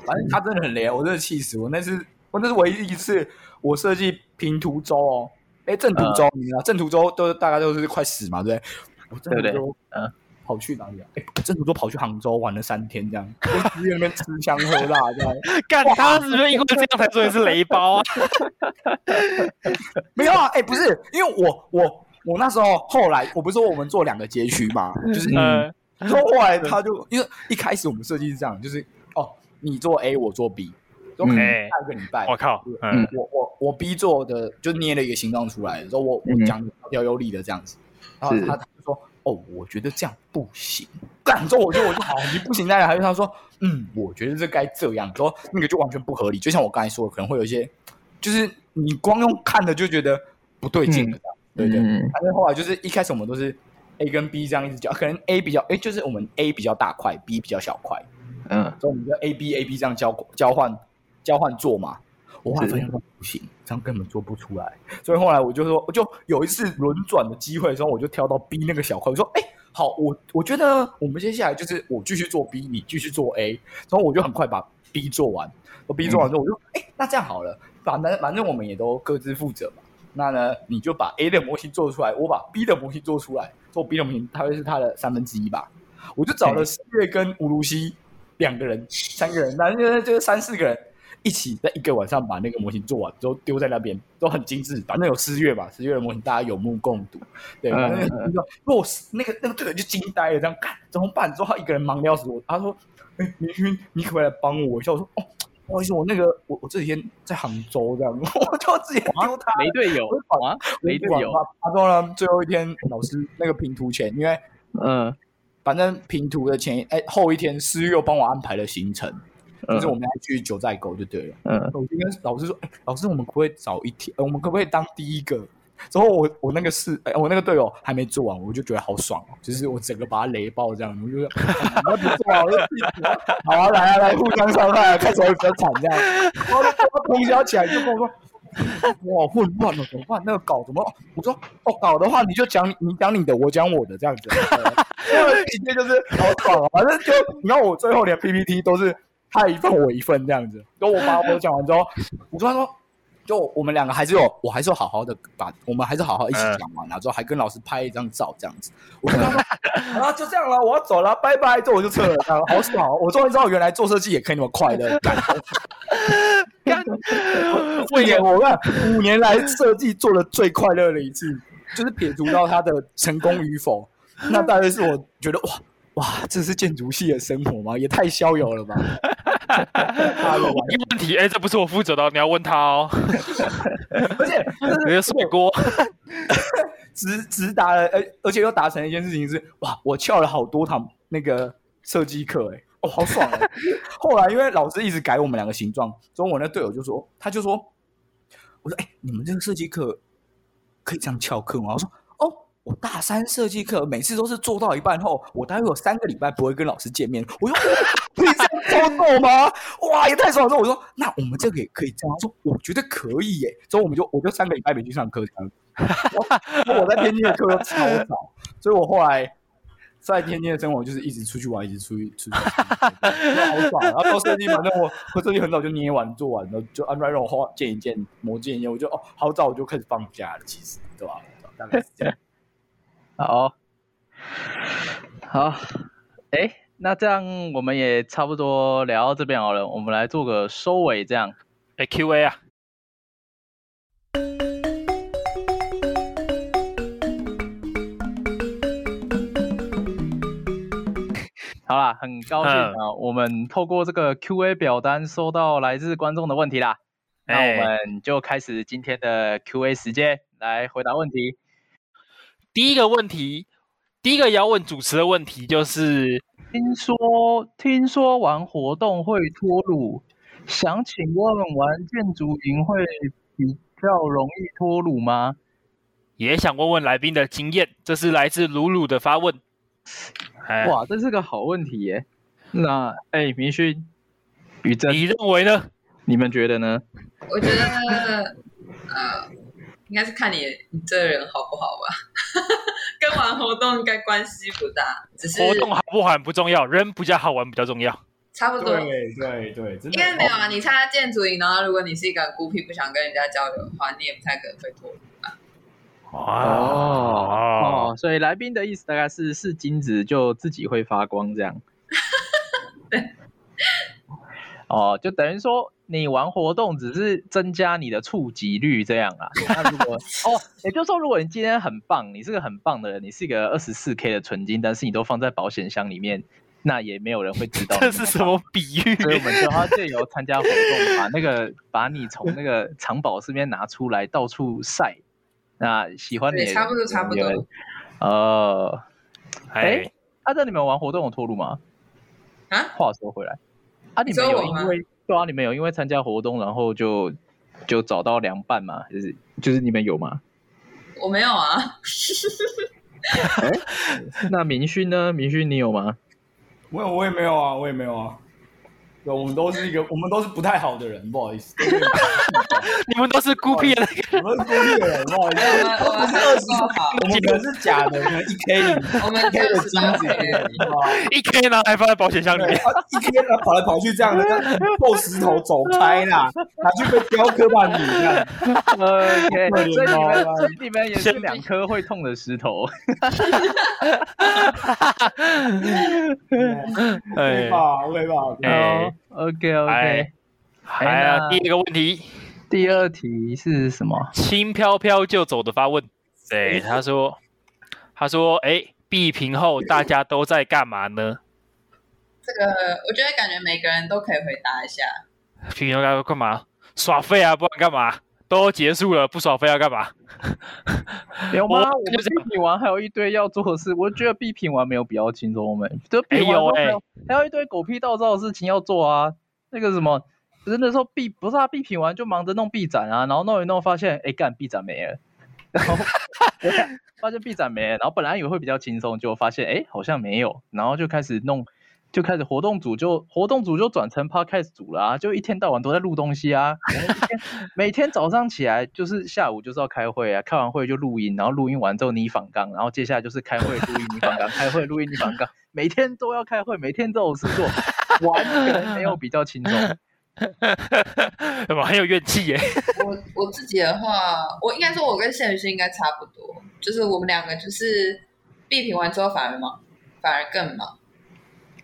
反正他真的很雷，我真的气死我。那是我那是唯一一次我设计平图周哦，哎，正图周，你知道正图周都大家都是快死嘛，对不对？我正图周，嗯。跑去哪里啊？哎，真的都跑去杭州玩了三天，这样在那边吃香喝辣，这样。干，他是不是因为这样才说的是雷包啊？没有啊，哎，不是，因为我我我那时候后来，我不是说我们做两个街区嘛，就是嗯，后后来他就因为一开始我们设计是这样，就是哦，你做 A，我做 B，都可以下一个礼拜。我靠，嗯，我我我 B 做的就捏了一个形状出来，然后我我讲要有理的这样子，然后他他就说。哦，我觉得这样不行。干之后，我就我就好，你不行那样。还是他说，嗯，我觉得这该这样。说那个就完全不合理。就像我刚才说的，可能会有一些，就是你光用看的就觉得不对劲的，嗯、对对。嗯、反正后来就是一开始我们都是 A 跟 B 这样一直讲，可能 A 比较哎，就是我们 A 比较大块，B 比较小块。嗯，所以我们就 A B A B 这样交交换交换做嘛。我后来发现说不行，这样根本做不出来，所以后来我就说，我就有一次轮转的机会的时候，我就挑到 B 那个小块，我说，哎，好，我我觉得我们接下来就是我继续做 B，你继续做 A，然后我就很快把 B 做完，我 B 做完之后，我就，哎，那这样好了，反正反正我们也都各自负责嘛，那呢，你就把 A 的模型做出来，我把 B 的模型做出来，做 B 的模型它会是它的三分之一吧，我就找了四月跟吴如西两个人，三个人，那就就是三四个人。一起在一个晚上把那个模型做完，之后丢在那边，都很精致。反正有思月吧，思月的模型大家有目共睹。对，那个若是那个那个队友就惊呆了，这样干怎么办？之后他一个人忙的要死。我他说：“哎，明勋，你可不可以来帮我一下？”我说：“哦，不好意思，我那个我我这几天在杭州这样。”我就直接丢他没队友啊，没队友。他说呢，最后一天老师那个评图前，因为嗯，反正拼图的前哎后一天，思月又帮我安排了行程。就是我们要去九寨沟就对了。嗯，我就跟老师说：“哎，老师，我们可不可以早一天？我们可不可以当第一个？”之后我我那个是哎，我那个队友还没做完，我就觉得好爽哦！就是我整个把他雷爆这样，我就说：“ 我不做啊，我就自己做。”好啊，来啊来，互相伤害啊，看谁会比较惨这样。然后他通宵起来就跟我说：“哇，混乱了，怎么办？那个稿怎么？”我说：“哦，稿的话你就讲你讲你的，我讲我的这样子。”因为今天就是好爽啊，反正就你看我最后连 PPT 都是。他一份我一份这样子，然后我把我讲完之后，我跟他说：“就我们两个还是有，我还是有好好的把，我们还是好好一起讲完，然后之后还跟老师拍一张照这样子。我跟他说，啊，就这样了，我要走了，拜拜，之后我就撤了。好爽，我终于知道原来做设计也可以那么快乐。干，为了我看五年来设计做的最快乐的一次，就是撇除到他的成功与否，那大概是我觉得哇。哇，这是建筑系的生活吗？也太逍遥了吧！有问题，哎，这不是我负责的，你要问他哦。而且，你的水锅直直达了，而而且又达成一件事情是，哇，我翘了好多堂那个设计课，哎，哦，好爽哎！后来因为老师一直改我们两个形状，所以我那队友就说，他就说，我说，哎，你们这个设计课可以这样翘课吗？我说。我大三设计课每次都是做到一半后，我大概有三个礼拜不会跟老师见面。我说可以这样操作吗？哇，也太爽了！我说那我们这个也可以这样。他说我觉得可以耶。所以我们就我就三个礼拜没去上课这样。我在天津的课又超少，所以我后来在天津的生活就是一直出去玩，一直出去出去，好爽。然后做设计，反正我我设计很早就捏完做完了，就按照让我画见一件模见一件，我就哦好早我就开始放假了，其实对吧？大概是这样。好，好，哎，那这样我们也差不多聊到这边好了，我们来做个收尾，这样，哎，Q&A 啊，好啦，很高兴啊，嗯、我们透过这个 Q&A 表单收到来自观众的问题啦，那我们就开始今天的 Q&A 时间，来回答问题。第一个问题，第一个要问主持的问题就是：听说听说玩活动会脱乳，想请问玩建筑营会比较容易脱乳吗？也想问问来宾的经验，这是来自鲁鲁的发问。哇，这是个好问题耶。那哎，明勋、宇臻，你认为呢？你们觉得呢？我觉得呃。应该是看你你这个人好不好吧，跟玩活动应该关系不大，只是活动好不好不重要，人比较好玩比较重要。差不多，对对对，应该没有啊。你参加建筑营，然后如果你是一个孤僻，不想跟人家交流的话，你也不太可能会脱离吧。哦哦，所以来宾的意思大概是是金子就自己会发光这样。对。哦，就等于说。你玩活动只是增加你的触及率这样啊？那如果哦，也就是说，如果你今天很棒，你是个很棒的人，你是一个二十四 K 的纯金，但是你都放在保险箱里面，那也没有人会知道。这是什么比喻？所以我们就要借由参加活动，把那个把你从那个藏宝室里面拿出来，到处晒。那喜欢你的差不多差不多。呃，哎，阿正，你们玩活动有脱路吗？啊？话说回来，啊，你们有因为。对啊，你们有因为参加活动，然后就就找到凉拌嘛？就是就是你们有吗？我没有啊。哎，那明勋呢？明勋你有吗？我有，我也没有啊，我也没有啊。我们都是一个，我们都是不太好的人，不好意思。你们都是孤僻的，我们是孤僻的人，不好意思。我们是二十好，我们是假的，我们一 K 里，我们一 K 的金子，一 K 呢还放在保险箱里面，一 K 呢跑来跑去这样的，破石头走开啦，拿去被雕刻吧你这样。OK，所以你们，你们也是两颗会痛的石头。对 吧？对吧？哎。OK OK，还有第一个问题，第二题是什么？轻飘飘就走的发问，对，他说，他说，哎，闭屏后大家都在干嘛呢？这个我觉得感觉每个人都可以回答一下。闭屏干嘛？耍废啊，不然干嘛？都结束了，不耍非要干嘛？有吗？我们闭屏完还有一堆要做的事，我觉得必品完没有必要轻松。我们就闭完还有还有一堆狗屁倒灶的事情要做啊。那个什么，不是那时候闭不是他闭屏完就忙着弄毕展啊，然后弄一弄发现，哎干毕展没了，然后发现毕展没了，然后本来以为会比较轻松，结果发现哎好像没有，然后就开始弄。就开始活动组就活动组就转成 podcast 组了啊，就一天到晚都在录东西啊。每天 每天早上起来就是下午就是要开会啊，开完会就录音，然后录音完之后你访纲，然后接下来就是开会录音你访纲，开会录音你访纲，每天都要开会，每天都有事做，完全没有比较轻松。怎么很有怨气耶？我我自己的话，我应该说，我跟谢雨欣应该差不多，就是我们两个就是闭屏完之后反而忙，反而更忙。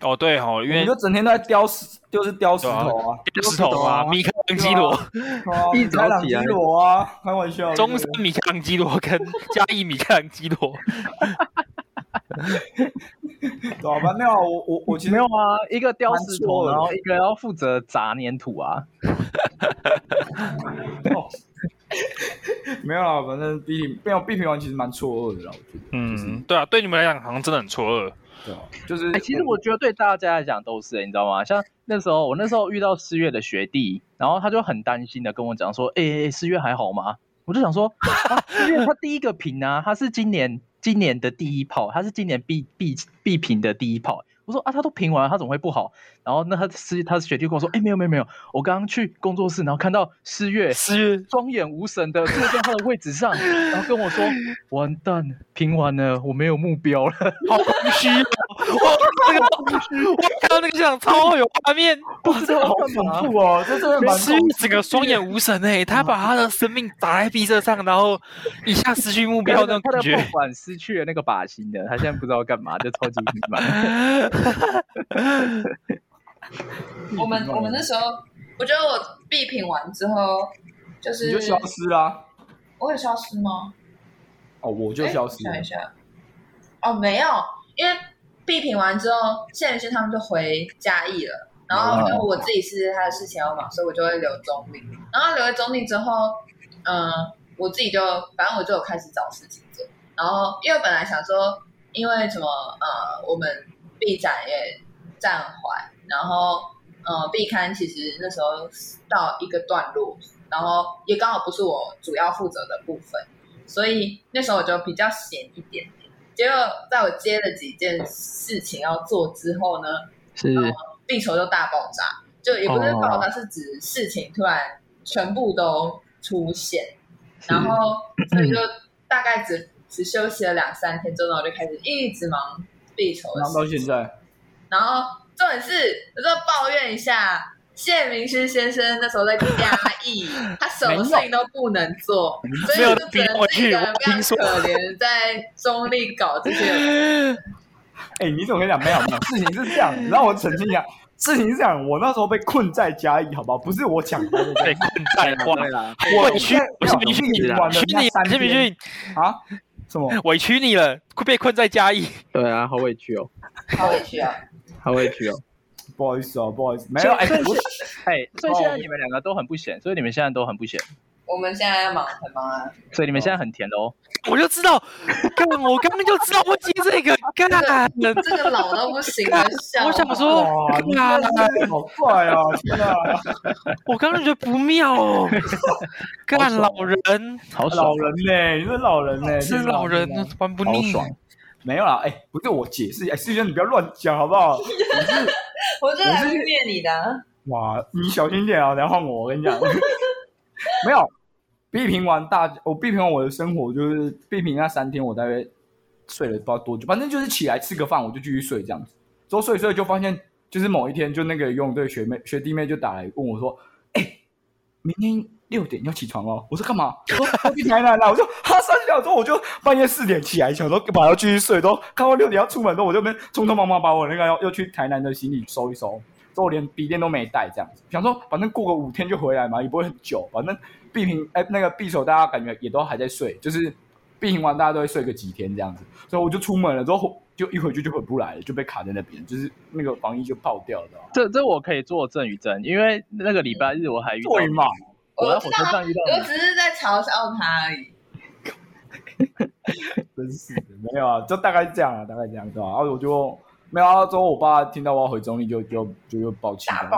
哦，对哦，因为你就整天都在雕石，就是雕石头啊，雕石头啊，米开朗基罗，米开朗基罗啊，开玩笑，中山米开朗基罗跟嘉义米开朗基罗。好吧，没有我我我其实没有啊，一个雕石头，然后一个要负责砸粘土啊。没有啦，反正闭屏没有闭屏完其实蛮错愕的啦，我觉得。嗯，对啊，对你们来讲好像真的很错愕。对啊，就是、欸。其实我觉得对大家来讲都是，你知道吗？像那时候我那时候遇到四月的学弟，然后他就很担心的跟我讲说：“哎、欸，四月还好吗？”我就想说，四月他第一个评啊，他是今年。今年的第一炮，他是今年必必必评的第一炮。我说啊，他都评完了，他怎么会不好？然后那他师他学弟跟我说，哎，没有没有没有，我刚刚去工作室，然后看到师月师月双眼无神的坐在他的位置上，然后跟我说，完蛋，评完了，我没有目标了，好空虚哦。哇，这个，我看到那个现场超有画面，不知道好恐怖哦，这真的蛮。师月整个双眼无神哎，他把他的生命砸在壁色上，然后一下失去目标那种感觉，不管失去了那个靶心的，他现在不知道干嘛，就超级迷茫。我们我们那时候，我觉得我闭品完之后，就是你就消失啦。我有消失吗？哦，我就消失了。想一下，哦，没有，因为闭屏完之后，谢宇轩他们就回嘉义了。然后因为我自己是他的事情要忙，所以我就会留中立。然后留了中立之后，嗯，我自己就反正我就有开始找事情做。然后因为本来想说，因为什么呃，我们。B 展也暂缓，然后呃，，B 刊其实那时候到一个段落，然后也刚好不是我主要负责的部分，所以那时候我就比较闲一点点。结果在我接了几件事情要做之后呢，是地球就大爆炸，就也不是爆炸，是指事情突然全部都出现，然后 所以就大概只只休息了两三天之后，我就开始一直忙。地球，忙到现在。然后重点是，我就抱怨一下谢明勋先生那时候在嘉义，他什么事情都不能做，所以就只能一个人非常可怜在中立搞这些。哎，你怎么跟你讲？没有没有，事情是这样，让我澄清一下，事情是这样，我那时候被困在嘉义，好不好？不是我讲的，被困在花了，委屈，委屈你了，委屈你，谢明勋啊。什么委屈你了？会被困在嘉义？对啊，好委屈哦，好委屈啊，好委屈哦，不好意思哦，不好意思，没有哎，所以所以现在你们两个都很不闲，所以你们现在都很不闲。我们现在要忙很忙啊，所以你们现在很甜的哦。我就知道，干我刚刚就知道会接这个，干。这个老到不行了，我想说，哇，好快啊！天啊，我刚刚觉得不妙哦，干老人，好老人呢，你是老人呢，是老人玩不腻，没有啦，哎，不是我解释，哎，师兄你不要乱讲好不好？我是来骗你的。哇，你小心点啊，等下换我，我跟你讲。没有，闭屏完大，我闭屏完我的生活就是闭屏那三天，我大概睡了不知道多久，反正就是起来吃个饭，我就继续睡这样子。之后睡一睡就发现，就是某一天，就那个游泳队学妹学弟妹就打来问我说：“哎、欸，明天六点要起床哦。”我说：“干嘛？”我说：“我去台南了。”我说：“哈，三秒钟我就半夜四点起来，想说马上继续睡。都看到六点要出门的时候，我就边匆匆忙忙把我那个要要去台南的行李收一收。之后连笔电都没带，这样子想说，反正过个五天就回来嘛，也不会很久。反正闭屏哎，那个闭手大家感觉也都还在睡，就是闭屏完大家都会睡个几天这样子。所以我就出门了，之后就一回去就回不来了，就被卡在那边，就是那个防疫就爆掉了。这这我可以作证与证，因为那个礼拜日我还遇到对嘛，我在火车上遇到，我只是在嘲笑他而已。真是的，没有啊，就大概这样啊，大概这样对吧？然后我就。没有啊，之后我爸听到我要回中立，就就就又爆气了。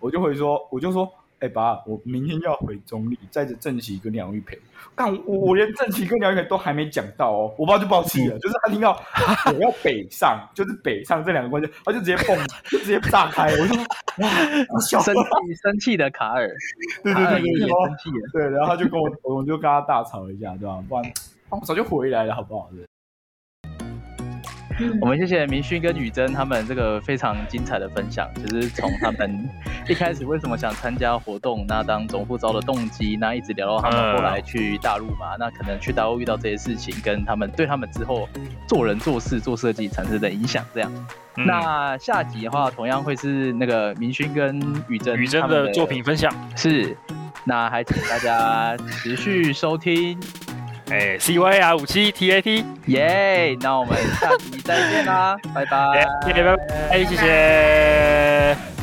我就会说，我就说，哎、欸，爸，我明天要回中立，载着正奇跟梁玉培。但我我连正奇跟梁玉培都还没讲到哦，我爸就爆气了，就是他听到我要北上，就是北上这两个关键，他就直接蹦，就直接炸开。我就说，哇，生气生气的卡尔，对对对，也也生气了，对，然后他就跟我，我们就跟他大吵一架，对吧？不然我早就回来了，好不好？我们谢谢明勋跟宇珍他们这个非常精彩的分享，就是从他们 一开始为什么想参加活动，那当总副招的动机，那一直聊到他们后来去大陆嘛，那可能去大陆遇到这些事情，跟他们对他们之后做人做事做设计产生的影响，这样。那下集的话，同样会是那个明勋跟宇珍宇珍的作品分享，是。那还请大家持续收听。哎，C Y R 五七 T A T，耶！那我们下期再见啦，拜拜，谢谢，拜拜，谢谢。